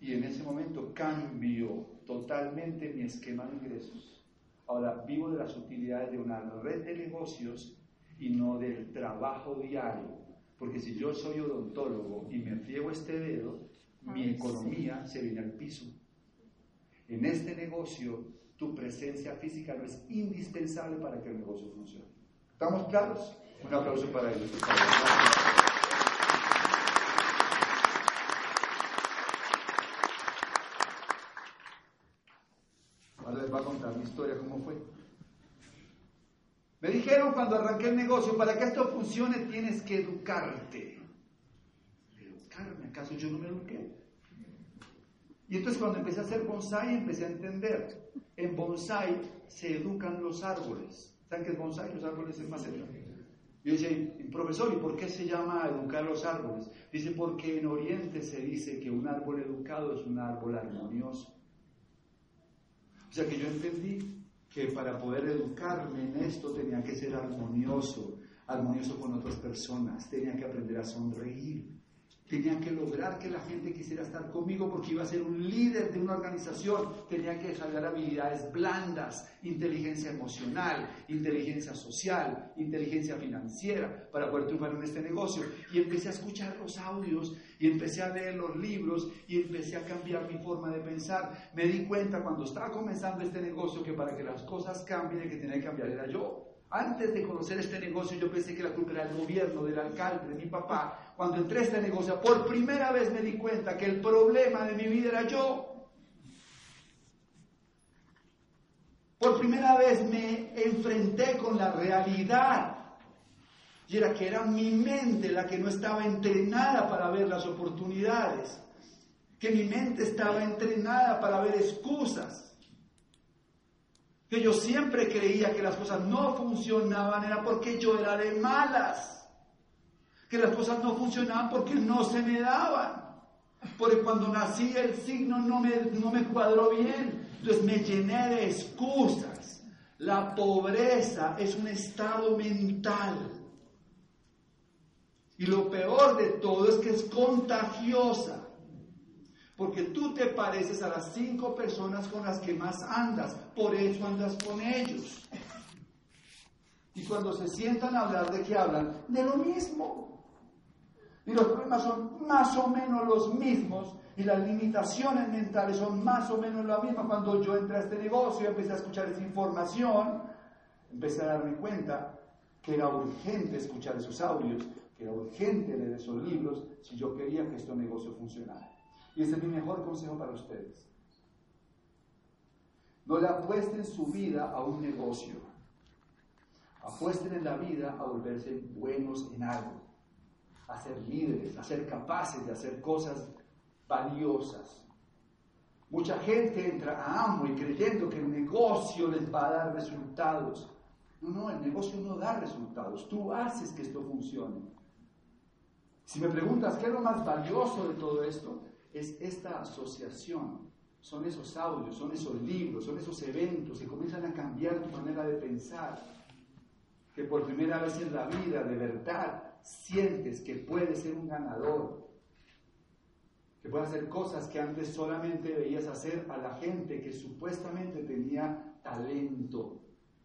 Y en ese momento cambio totalmente mi esquema de ingresos. Ahora vivo de las utilidades de una red de negocios y no del trabajo diario. Porque si yo soy odontólogo y me friego este dedo, mi economía se viene al piso. En este negocio, tu presencia física no es indispensable para que el negocio funcione. ¿Estamos claros? Un aplauso para ellos. Ahora les voy a contar mi historia, cómo fue. Me dijeron cuando arranqué el negocio, para que esto funcione tienes que educarte. ¿Educarme? ¿Acaso yo no me eduqué? Y entonces cuando empecé a hacer bonsai empecé a entender, en bonsai se educan los árboles. ¿Saben qué es bonsai? Los árboles en maceta. Y dice, profesor, ¿y por qué se llama educar los árboles? Dice, porque en Oriente se dice que un árbol educado es un árbol armonioso. O sea que yo entendí que para poder educarme en esto tenía que ser armonioso, armonioso con otras personas, tenía que aprender a sonreír, Tenía que lograr que la gente quisiera estar conmigo porque iba a ser un líder de una organización. Tenía que desarrollar habilidades blandas, inteligencia emocional, inteligencia social, inteligencia financiera para poder triunfar en este negocio. Y empecé a escuchar los audios y empecé a leer los libros y empecé a cambiar mi forma de pensar. Me di cuenta cuando estaba comenzando este negocio que para que las cosas cambien el que tenía que cambiar era yo. Antes de conocer este negocio yo pensé que la culpa era del gobierno, del alcalde, de mi papá. Cuando entré a este negocio, por primera vez me di cuenta que el problema de mi vida era yo. Por primera vez me enfrenté con la realidad. Y era que era mi mente la que no estaba entrenada para ver las oportunidades. Que mi mente estaba entrenada para ver excusas que yo siempre creía que las cosas no funcionaban era porque yo era de malas, que las cosas no funcionaban porque no se me daban, porque cuando nací el signo no me, no me cuadró bien, entonces me llené de excusas. La pobreza es un estado mental. Y lo peor de todo es que es contagiosa. Porque tú te pareces a las cinco personas con las que más andas, por eso andas con ellos. Y cuando se sientan a hablar, ¿de qué hablan? De lo mismo. Y los problemas son más o menos los mismos y las limitaciones mentales son más o menos las mismas. Cuando yo entré a este negocio y empecé a escuchar esa información, empecé a darme cuenta que era urgente escuchar esos audios, que era urgente leer esos libros si yo quería que este negocio funcionara. Y ese es mi mejor consejo para ustedes. No le apuesten su vida a un negocio. Apuesten en la vida a volverse buenos en algo, a ser líderes, a ser capaces de hacer cosas valiosas. Mucha gente entra a y creyendo que el negocio les va a dar resultados. No, no, el negocio no da resultados. Tú haces que esto funcione. Si me preguntas qué es lo más valioso de todo esto, es esta asociación, son esos audios, son esos libros, son esos eventos que comienzan a cambiar tu manera de pensar, que por primera vez en la vida de verdad sientes que puedes ser un ganador, que puedes hacer cosas que antes solamente veías hacer a la gente que supuestamente tenía talento.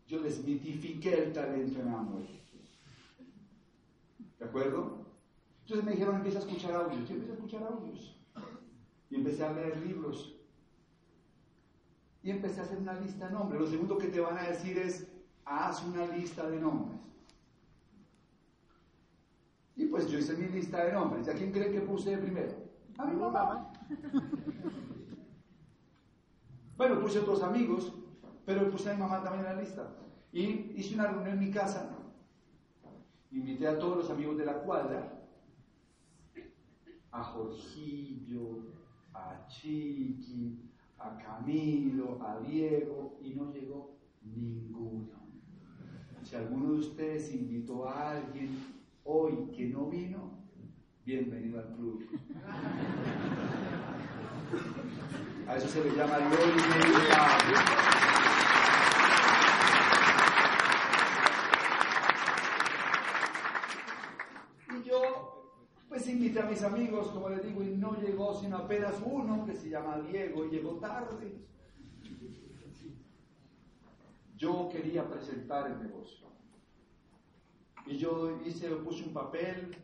Yo desmitifiqué el talento en amor. ¿De acuerdo? Entonces me dijeron, empieza a escuchar audios. Yo empecé a escuchar audios. Y empecé a leer libros. Y empecé a hacer una lista de nombres. Lo segundo que te van a decir es, haz una lista de nombres. Y pues yo hice mi lista de nombres. ¿Y a quién cree que puse primero? A mi mamá. Bueno, puse a otros amigos, pero puse a mi mamá también en la lista. Y hice una reunión en mi casa. Invité a todos los amigos de la cuadra, a Jorgillo, a Chiqui, a Camilo, a Diego, y no llegó ninguno. Si alguno de ustedes invitó a alguien hoy que no vino, bienvenido al club. A eso se le llama gloria invité a mis amigos, como les digo, y no llegó sino apenas uno que se llama Diego y llegó tarde. Yo quería presentar el negocio. Y yo hice, puse un papel,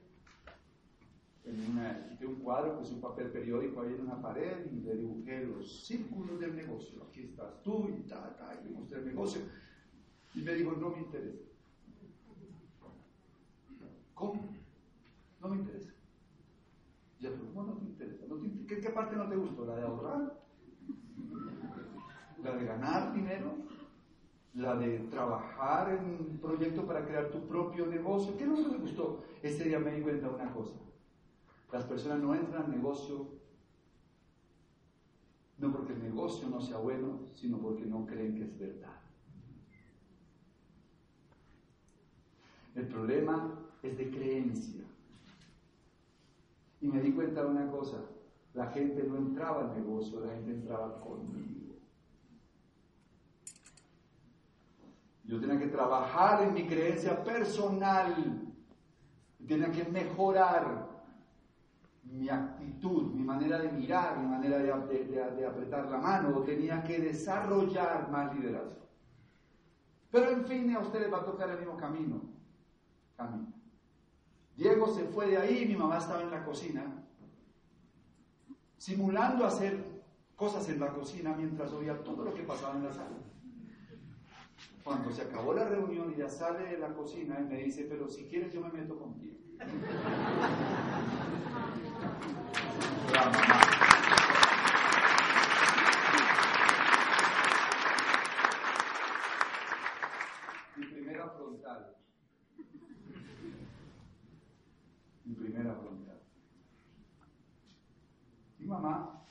en un cuadro, puse un papel periódico ahí en una pared y le dibujé los círculos del negocio. Aquí estás tú y ta, ta, y le mostré el negocio. Y me dijo, no me interesa. ¿Cómo? No me interesa. Ya, pero ¿cómo no te interesa? ¿qué, parte no te gustó? ¿La de ahorrar? ¿La de ganar dinero? ¿La de trabajar en un proyecto para crear tu propio negocio? ¿Qué no te gustó? Ese día me di cuenta una cosa. Las personas no entran al negocio no porque el negocio no sea bueno, sino porque no creen que es verdad. El problema es de creencia. Y me di cuenta de una cosa, la gente no entraba al negocio, la gente entraba conmigo. Yo tenía que trabajar en mi creencia personal, tenía que mejorar mi actitud, mi manera de mirar, mi manera de, apretar la mano, tenía que desarrollar más liderazgo. Pero en fin, a ustedes va a tocar el mismo camino. camino. Diego se fue de ahí, mi mamá estaba en la cocina, simulando hacer cosas en la cocina mientras oía todo lo que pasaba en la sala. Cuando se acabó la reunión y ya sale de la cocina, él me dice, pero si quieres yo me meto contigo. Mi primera frontal. Mi primera frontal. Mi mamá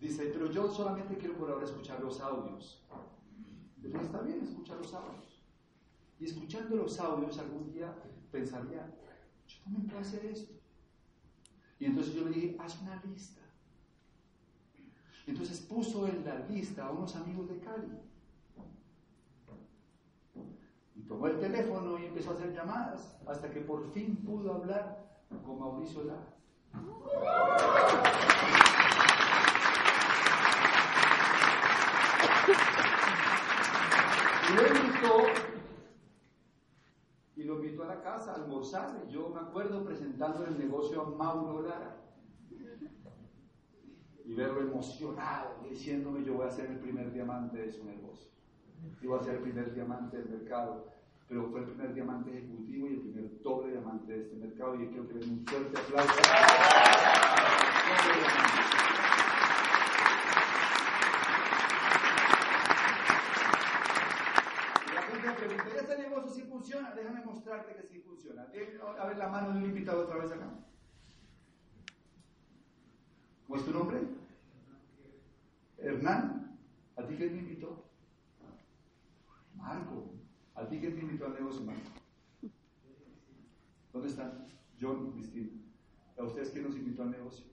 dice, yo solamente quiero por ahora escuchar los audios. Pero está bien, escuchar los audios. Y escuchando los audios algún día pensaría, yo también puedo hacer esto. Y entonces yo le dije, haz una lista. Entonces puso en la lista a unos amigos de Cali. Y tomó el teléfono y empezó a hacer llamadas hasta que por fin pudo hablar con Mauricio Lara. Lo invitó y lo invitó a la casa a almorzar. Yo me acuerdo presentando el negocio a Mauro Lara y verlo emocionado diciéndome yo voy a ser el primer diamante de su negocio. Y voy a ser el primer diamante del mercado. Pero fue el primer diamante ejecutivo y el primer doble diamante de este mercado. Y quiero que le den un fuerte aplauso. este negocio sí funciona, déjame mostrarte que sí funciona. A ver la mano de un invitado otra vez acá. ¿Cómo es tu nombre? Hernán. ¿A ti quién te invitó? Marco. ¿A ti quién te invitó al negocio, Marco? ¿Dónde están? John Cristina. ¿A ustedes quién nos invitó al negocio?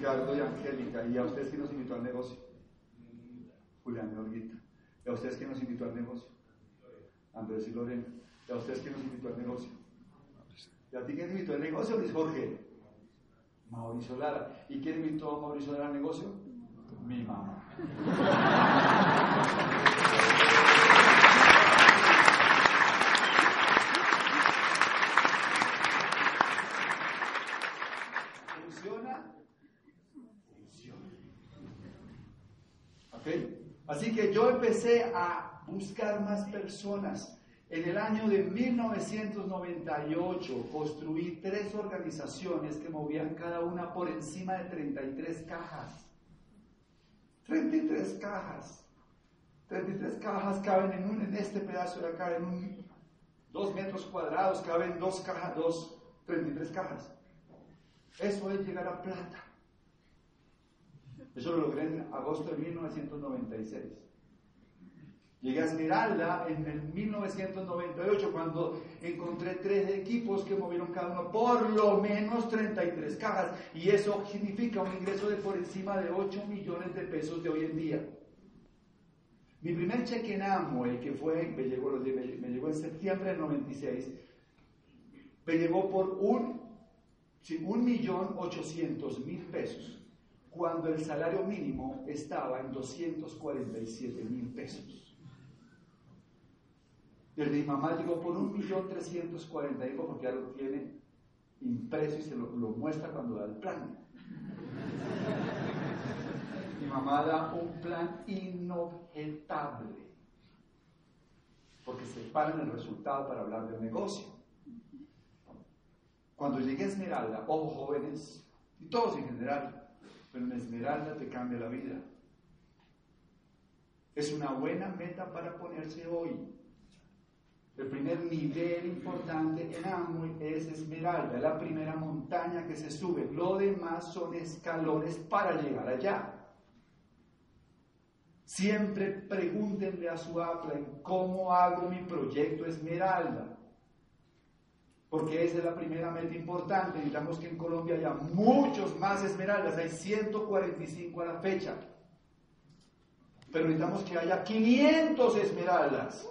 Ricardo y Angélica. ¿Y a ustedes quién nos invitó al negocio? Julián y Olguita. ¿Y a ustedes quién nos invitó al negocio? Andrés y Lorena. ¿Y a ustedes quién nos invitó al negocio? ¿Y a ti quién invitó al negocio, Luis Jorge? Mauricio Lara. ¿Y quién invitó a Mauricio Lara al negocio? Mi mamá. Así que yo empecé a buscar más personas. En el año de 1998 construí tres organizaciones que movían cada una por encima de 33 cajas. 33 cajas. 33 cajas caben en, un, en este pedazo de acá, en un, dos metros cuadrados, caben dos cajas, dos, 33 cajas. Eso es llegar a plata. Eso lo logré en agosto de 1996. Llegué a Esmeralda en el 1998 cuando encontré tres equipos que movieron cada uno por lo menos 33 cajas y eso significa un ingreso de por encima de 8 millones de pesos de hoy en día. Mi primer cheque en Amway, que fue, me llegó, en septiembre del 96, me llegó por un, un millón ochocientos mil pesos cuando el salario mínimo estaba en 247 mil pesos. El mi mamá llegó por un millón trescientos cuarenta porque ya lo tiene impreso y se lo, muestra cuando da el plan. mi mamá da un plan inobjetable porque se en el resultado para hablar del negocio. Cuando llegué a Esmeralda, ojo jóvenes, y todos en general, pero una esmeralda te cambia la vida. Es una buena meta para ponerse hoy. El primer nivel importante en Amway es Esmeralda, la primera montaña que se sube. Lo demás son escalones para llegar allá. Siempre pregúntenle a su en cómo hago mi proyecto Esmeralda. Porque esa es la primera meta importante. Necesitamos que en Colombia haya muchos más esmeraldas. Hay 145 a la fecha. Pero necesitamos que haya 500 esmeraldas.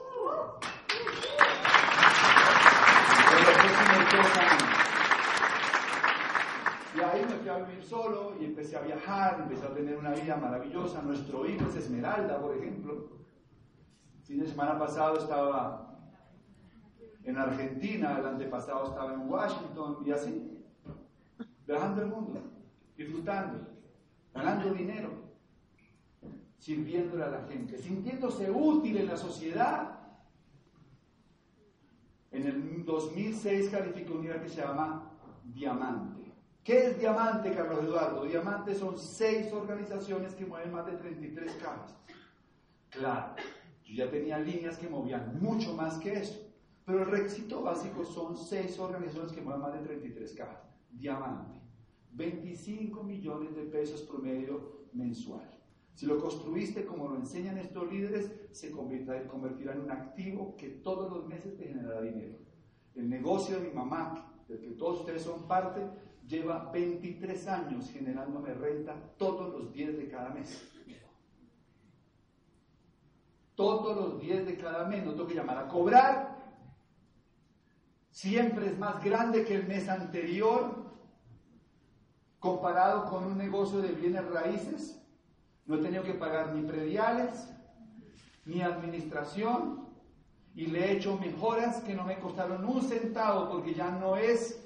Y ahí me fui a vivir solo y empecé a viajar, empecé a tener una vida maravillosa. Nuestro hijo es Esmeralda, por ejemplo. El fin de semana pasado estaba en Argentina, el antepasado estaba en Washington y así, viajando el mundo, disfrutando, ganando dinero, sirviéndole a la gente, sintiéndose útil en la sociedad en el 2006 calificó un nivel que se llama Diamante. ¿Qué es Diamante, Carlos Eduardo? Diamante son seis organizaciones que mueven más de 33 cajas. Claro, yo ya tenía líneas que movían mucho más que eso. Pero el requisito básico son seis organizaciones que mueven más de 33 cajas. Diamante. 25 millones de pesos promedio mensual. Si lo construiste como lo enseñan estos líderes, se convertirá en un activo que todos los meses te generará dinero. El negocio de mi mamá, del que todos ustedes son parte, lleva 23 años generándome renta todos los días de cada mes. Todos los días de cada mes, no tengo que llamar a cobrar. Siempre es más grande que el mes anterior comparado con un negocio de bienes raíces no he tenido que pagar ni prediales, ni administración, y le he hecho mejoras que no me costaron un centavo, porque ya no es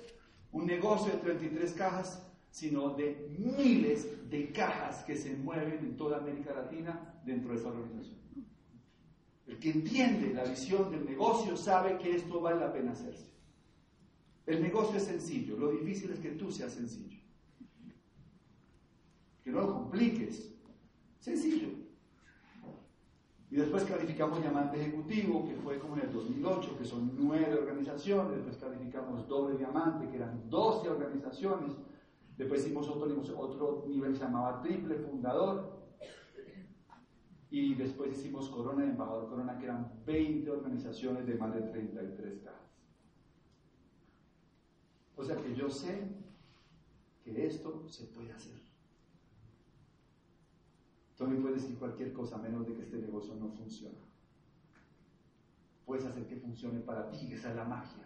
un negocio de 33 cajas, sino de miles de cajas que se mueven en toda América Latina dentro de esa organización. El que entiende la visión del negocio sabe que esto vale la pena hacerse. El negocio es sencillo, lo difícil es que tú seas sencillo. Que no lo compliques, Sencillo. Y después calificamos diamante ejecutivo, que fue como en el 2008, que son nueve organizaciones. Después calificamos doble diamante, que eran 12 organizaciones. Después hicimos otro, nivel que se llamaba triple fundador. Y después hicimos Corona y Embajador Corona, que eran 20 organizaciones de más de 33 cajas. O sea que yo sé que esto se puede hacer. Tú me puedes decir cualquier cosa menos de que este negocio no funciona. Puedes hacer que funcione para ti, esa es la magia.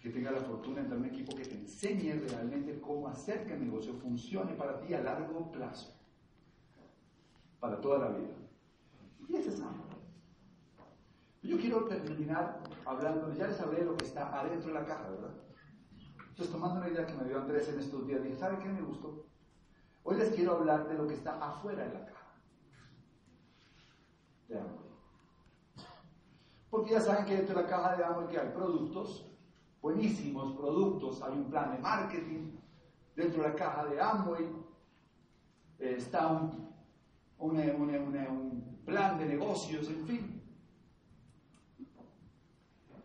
Que tenga la fortuna de entrar en un equipo que te enseñe realmente cómo hacer que el negocio funcione para ti a largo plazo. Para toda la vida. Y ese es algo. Yo quiero terminar hablando, ya les hablé de lo que está adentro de la caja, ¿verdad? Entonces, tomando una idea que me dio Andrés en estos días, dije, ¿sabe qué me gustó? Hoy les quiero hablar de lo que está afuera de la caja. De Amway. Porque ya saben que dentro de la caja de Amway que hay productos, buenísimos productos, hay un plan de marketing. Dentro de la caja de Amway eh, está un, un plan de negocios, en fin.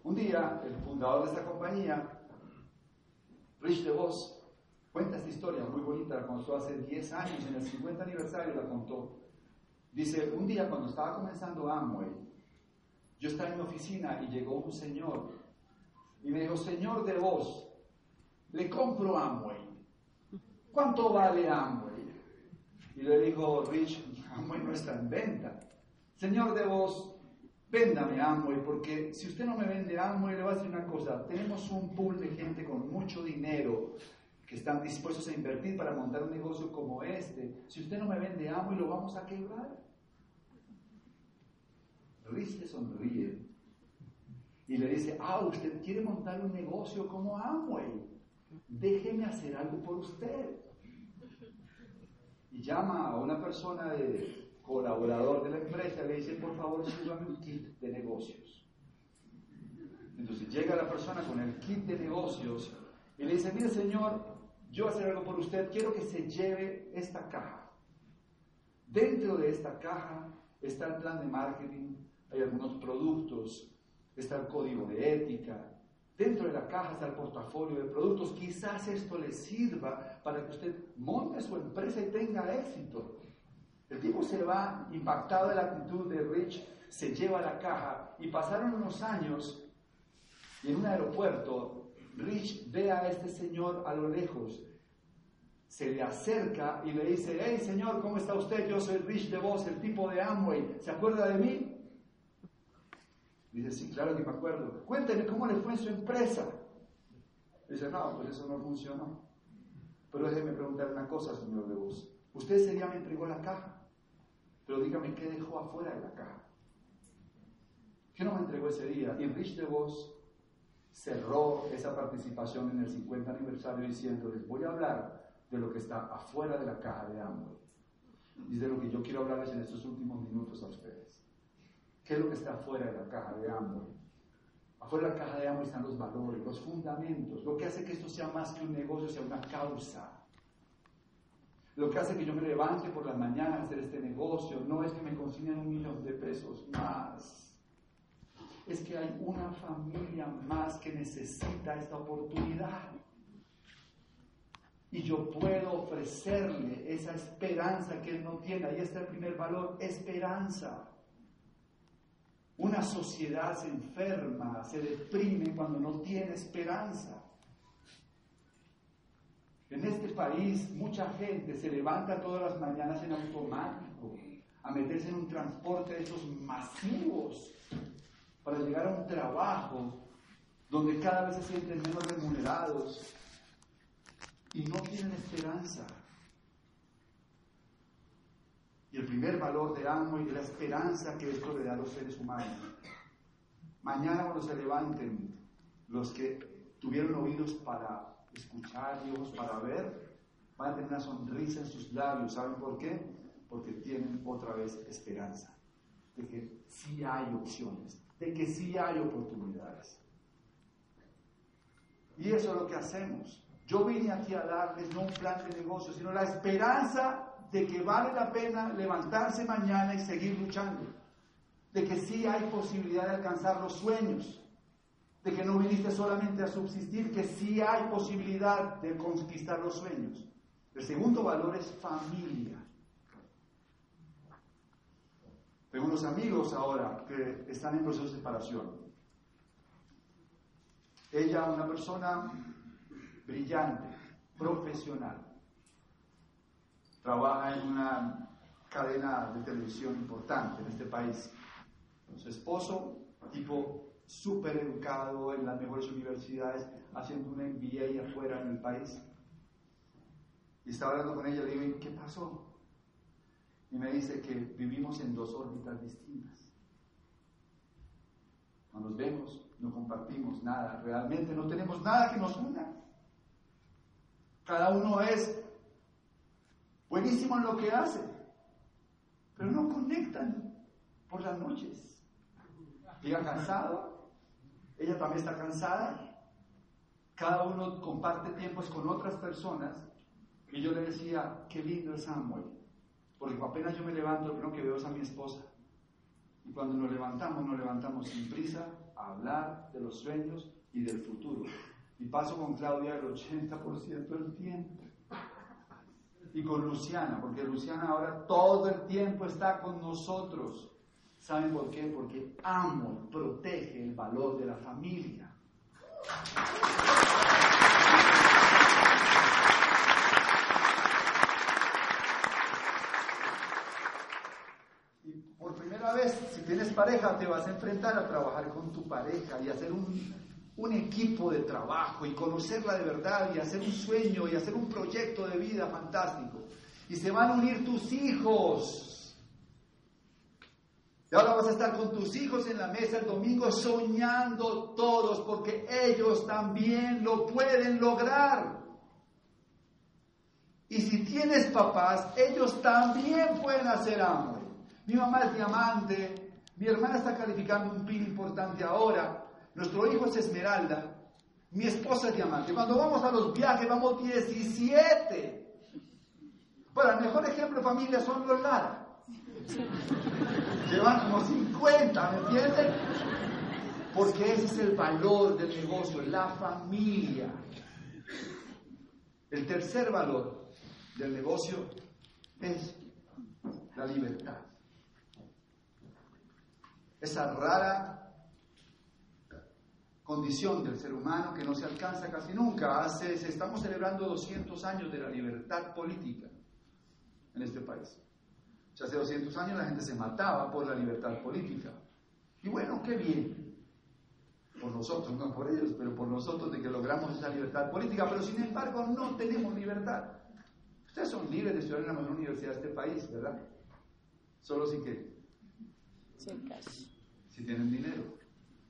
Un día, el fundador de esta compañía, Rich DeVos, Cuenta esta historia muy bonita, la contó hace 10 años, en el 50 aniversario la contó. Dice, un día cuando estaba comenzando Amway, yo estaba en mi oficina y llegó un señor y me dijo, señor de vos, le compro Amway. ¿Cuánto vale Amway? Y le dijo, Rich, Amway no está en venta. Señor de vos, véndame Amway, porque si usted no me vende Amway, le voy a decir una cosa, tenemos un pool de gente con mucho dinero que están dispuestos a invertir para montar un negocio como este. Si usted no me vende amo y lo vamos a quebrar. Riz le sonríe y le dice, ah, usted quiere montar un negocio como Amway, déjeme hacer algo por usted. Y llama a una persona de colaborador de la empresa y le dice, por favor, súbame un kit de negocios. Entonces llega la persona con el kit de negocios y le dice, mire señor, yo hacer algo por usted, quiero que se lleve esta caja. Dentro de esta caja está el plan de marketing, hay algunos productos, está el código de ética, dentro de la caja está el portafolio de productos. Quizás esto le sirva para que usted monte su empresa y tenga éxito. El tipo se va impactado de la actitud de Rich, se lleva la caja y pasaron unos años y en un aeropuerto Rich ve a este señor a lo lejos, se le acerca y le dice, hey señor, ¿cómo está usted? Yo soy Rich de Vos, el tipo de Amway, ¿se acuerda de mí? Dice, sí, claro que me acuerdo. Cuénteme cómo le fue en su empresa. Dice, no, pues eso no funcionó. Pero déjeme preguntar una cosa, señor de Vos. Usted ese día me entregó la caja, pero dígame qué dejó afuera de la caja. ¿Qué no me entregó ese día? Y Rich de Vos cerró esa participación en el 50 aniversario diciendo, les voy a hablar de lo que está afuera de la caja de Amway. Y de lo que yo quiero hablarles en estos últimos minutos a ustedes. ¿Qué es lo que está afuera de la caja de Amway? Afuera de la caja de Amway están los valores, los fundamentos, lo que hace que esto sea más que un negocio, sea una causa. Lo que hace que yo me levante por la mañana a hacer este negocio no es que me consiguen un millón de pesos más es que hay una familia más que necesita esta oportunidad. Y yo puedo ofrecerle esa esperanza que él no tiene. Ahí está el primer valor, esperanza. Una sociedad se enferma, se deprime cuando no tiene esperanza. En este país mucha gente se levanta todas las mañanas en automático a meterse en un transporte de esos masivos para llegar a un trabajo donde cada vez se sienten menos remunerados y no tienen esperanza. Y el primer valor de amo es la esperanza que esto le da a los seres humanos. Mañana cuando se levanten los que tuvieron oídos para escuchar y para ver, van a tener una sonrisa en sus labios. ¿Saben por qué? Porque tienen otra vez esperanza de que sí hay opciones, de que sí hay oportunidades. Y eso es lo que hacemos. Yo vine aquí a darles no un plan de negocio, sino la esperanza de que vale la pena levantarse mañana y seguir luchando. De que sí hay posibilidad de alcanzar los sueños. De que no viniste solamente a subsistir, que sí hay posibilidad de conquistar los sueños. El segundo valor es familia. Tengo unos amigos ahora que están en proceso de separación. Ella, una persona brillante, profesional, trabaja en una cadena de televisión importante en este país. Su esposo, tipo súper educado en las mejores universidades, haciendo una MBA afuera en el país. Y estaba hablando con ella, le digo, ¿qué pasó? Y me dice que vivimos en dos órbitas distintas. No nos vemos, no compartimos nada, realmente no tenemos nada que nos una. Cada uno es buenísimo en lo que hace, pero no conectan por las noches. Llega cansado, ella también está cansada, cada uno comparte tiempos con otras personas y yo le decía, qué lindo es Samuel porque apenas yo me levanto, lo primero que veo es a mi esposa. Y cuando nos levantamos, nos levantamos sin prisa a hablar de los sueños y del futuro. Y paso con Claudia el 80% del tiempo. Y con Luciana, porque Luciana ahora todo el tiempo está con nosotros. ¿Saben por qué? Porque amo, protege el valor de la familia. si tienes pareja, te vas a enfrentar a trabajar con tu pareja y hacer un, un equipo de trabajo y conocerla de verdad y hacer un sueño y hacer un proyecto de vida fantástico. Y se van a unir tus hijos. Y ahora vas a estar con tus hijos en la mesa el domingo soñando todos porque ellos también lo pueden lograr. Y si tienes papás, ellos también pueden hacer amor. Mi mamá es diamante, mi hermana está calificando un PIN importante ahora, nuestro hijo es Esmeralda, mi esposa es diamante. Cuando vamos a los viajes vamos 17. Bueno, el mejor ejemplo de familia son los Lara. Llevan como 50, ¿me entienden? Porque ese es el valor del negocio, la familia. El tercer valor del negocio es la libertad. Esa rara condición del ser humano que no se alcanza casi nunca. Hace, estamos celebrando 200 años de la libertad política en este país. hace 200 años la gente se mataba por la libertad política. Y bueno, qué bien. Por nosotros, no por ellos, pero por nosotros de que logramos esa libertad política. Pero sin embargo no tenemos libertad. Ustedes son libres de estudiar en la mejor universidad de este país, ¿verdad? Solo si que... Si tienen dinero.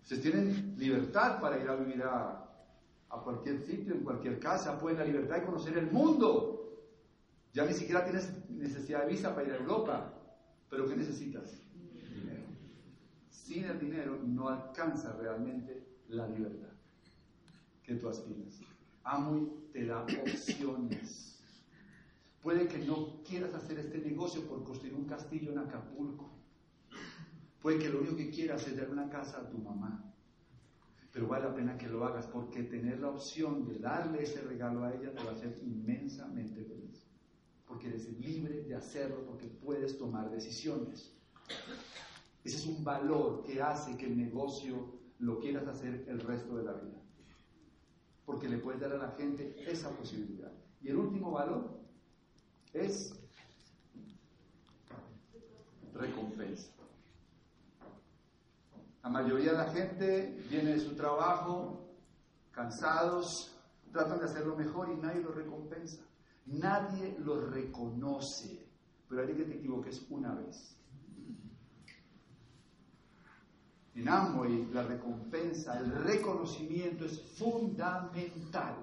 Ustedes tienen libertad para ir a vivir a, cualquier sitio, en cualquier casa, pueden la libertad de conocer el mundo. Ya ni siquiera tienes necesidad de visa para ir a Europa. Pero ¿qué necesitas? Sin el dinero no alcanza realmente la libertad que tú aspiras. Amo te da opciones. Puede que no quieras hacer este negocio por construir un castillo en Acapulco. Puede que lo único que quieras es dar una casa a tu mamá. Pero vale la pena que lo hagas porque tener la opción de darle ese regalo a ella te va a hacer inmensamente feliz. Porque eres libre de hacerlo, porque puedes tomar decisiones. Ese es un valor que hace que el negocio lo quieras hacer el resto de la vida. Porque le puedes dar a la gente esa posibilidad. Y el último valor es recompensa. La mayoría de la gente viene de su trabajo cansados, tratan de hacerlo mejor y nadie lo recompensa. Nadie lo reconoce. Pero hay que te equivoques una vez. En Amway la recompensa, el reconocimiento es fundamental.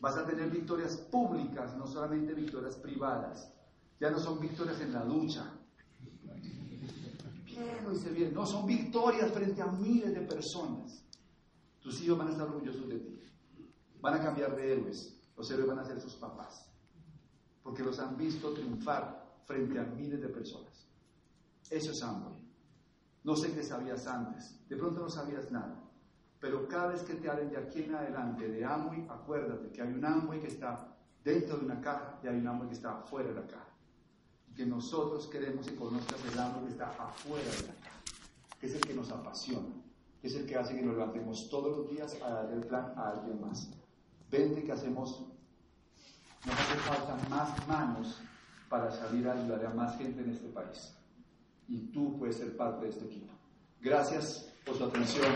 Vas a tener victorias públicas, no solamente victorias privadas. Ya no son victorias en la ducha, No, son victorias frente a miles de personas. Tus hijos van a estar orgullosos de ti. Van a cambiar de héroes. Los héroes van a ser sus papás. Porque los han visto triunfar frente a miles de personas. Eso es hambre. No sé qué sabías antes. De pronto no sabías nada. Pero cada vez que te hablen de aquí en adelante de Amway, acuérdate que hay un Amway que está dentro de una caja y hay un Amway que está fuera de la caja que nosotros queremos y conozcas el amor que está afuera de la casa, que es el que nos apasiona, que es el que hace que nos levantemos todos los días a dar el plan a alguien más. Vente que hacemos, nos hace falta más manos para salir a ayudar a más gente en este país. Y tú puedes ser parte de este equipo. Gracias por su atención.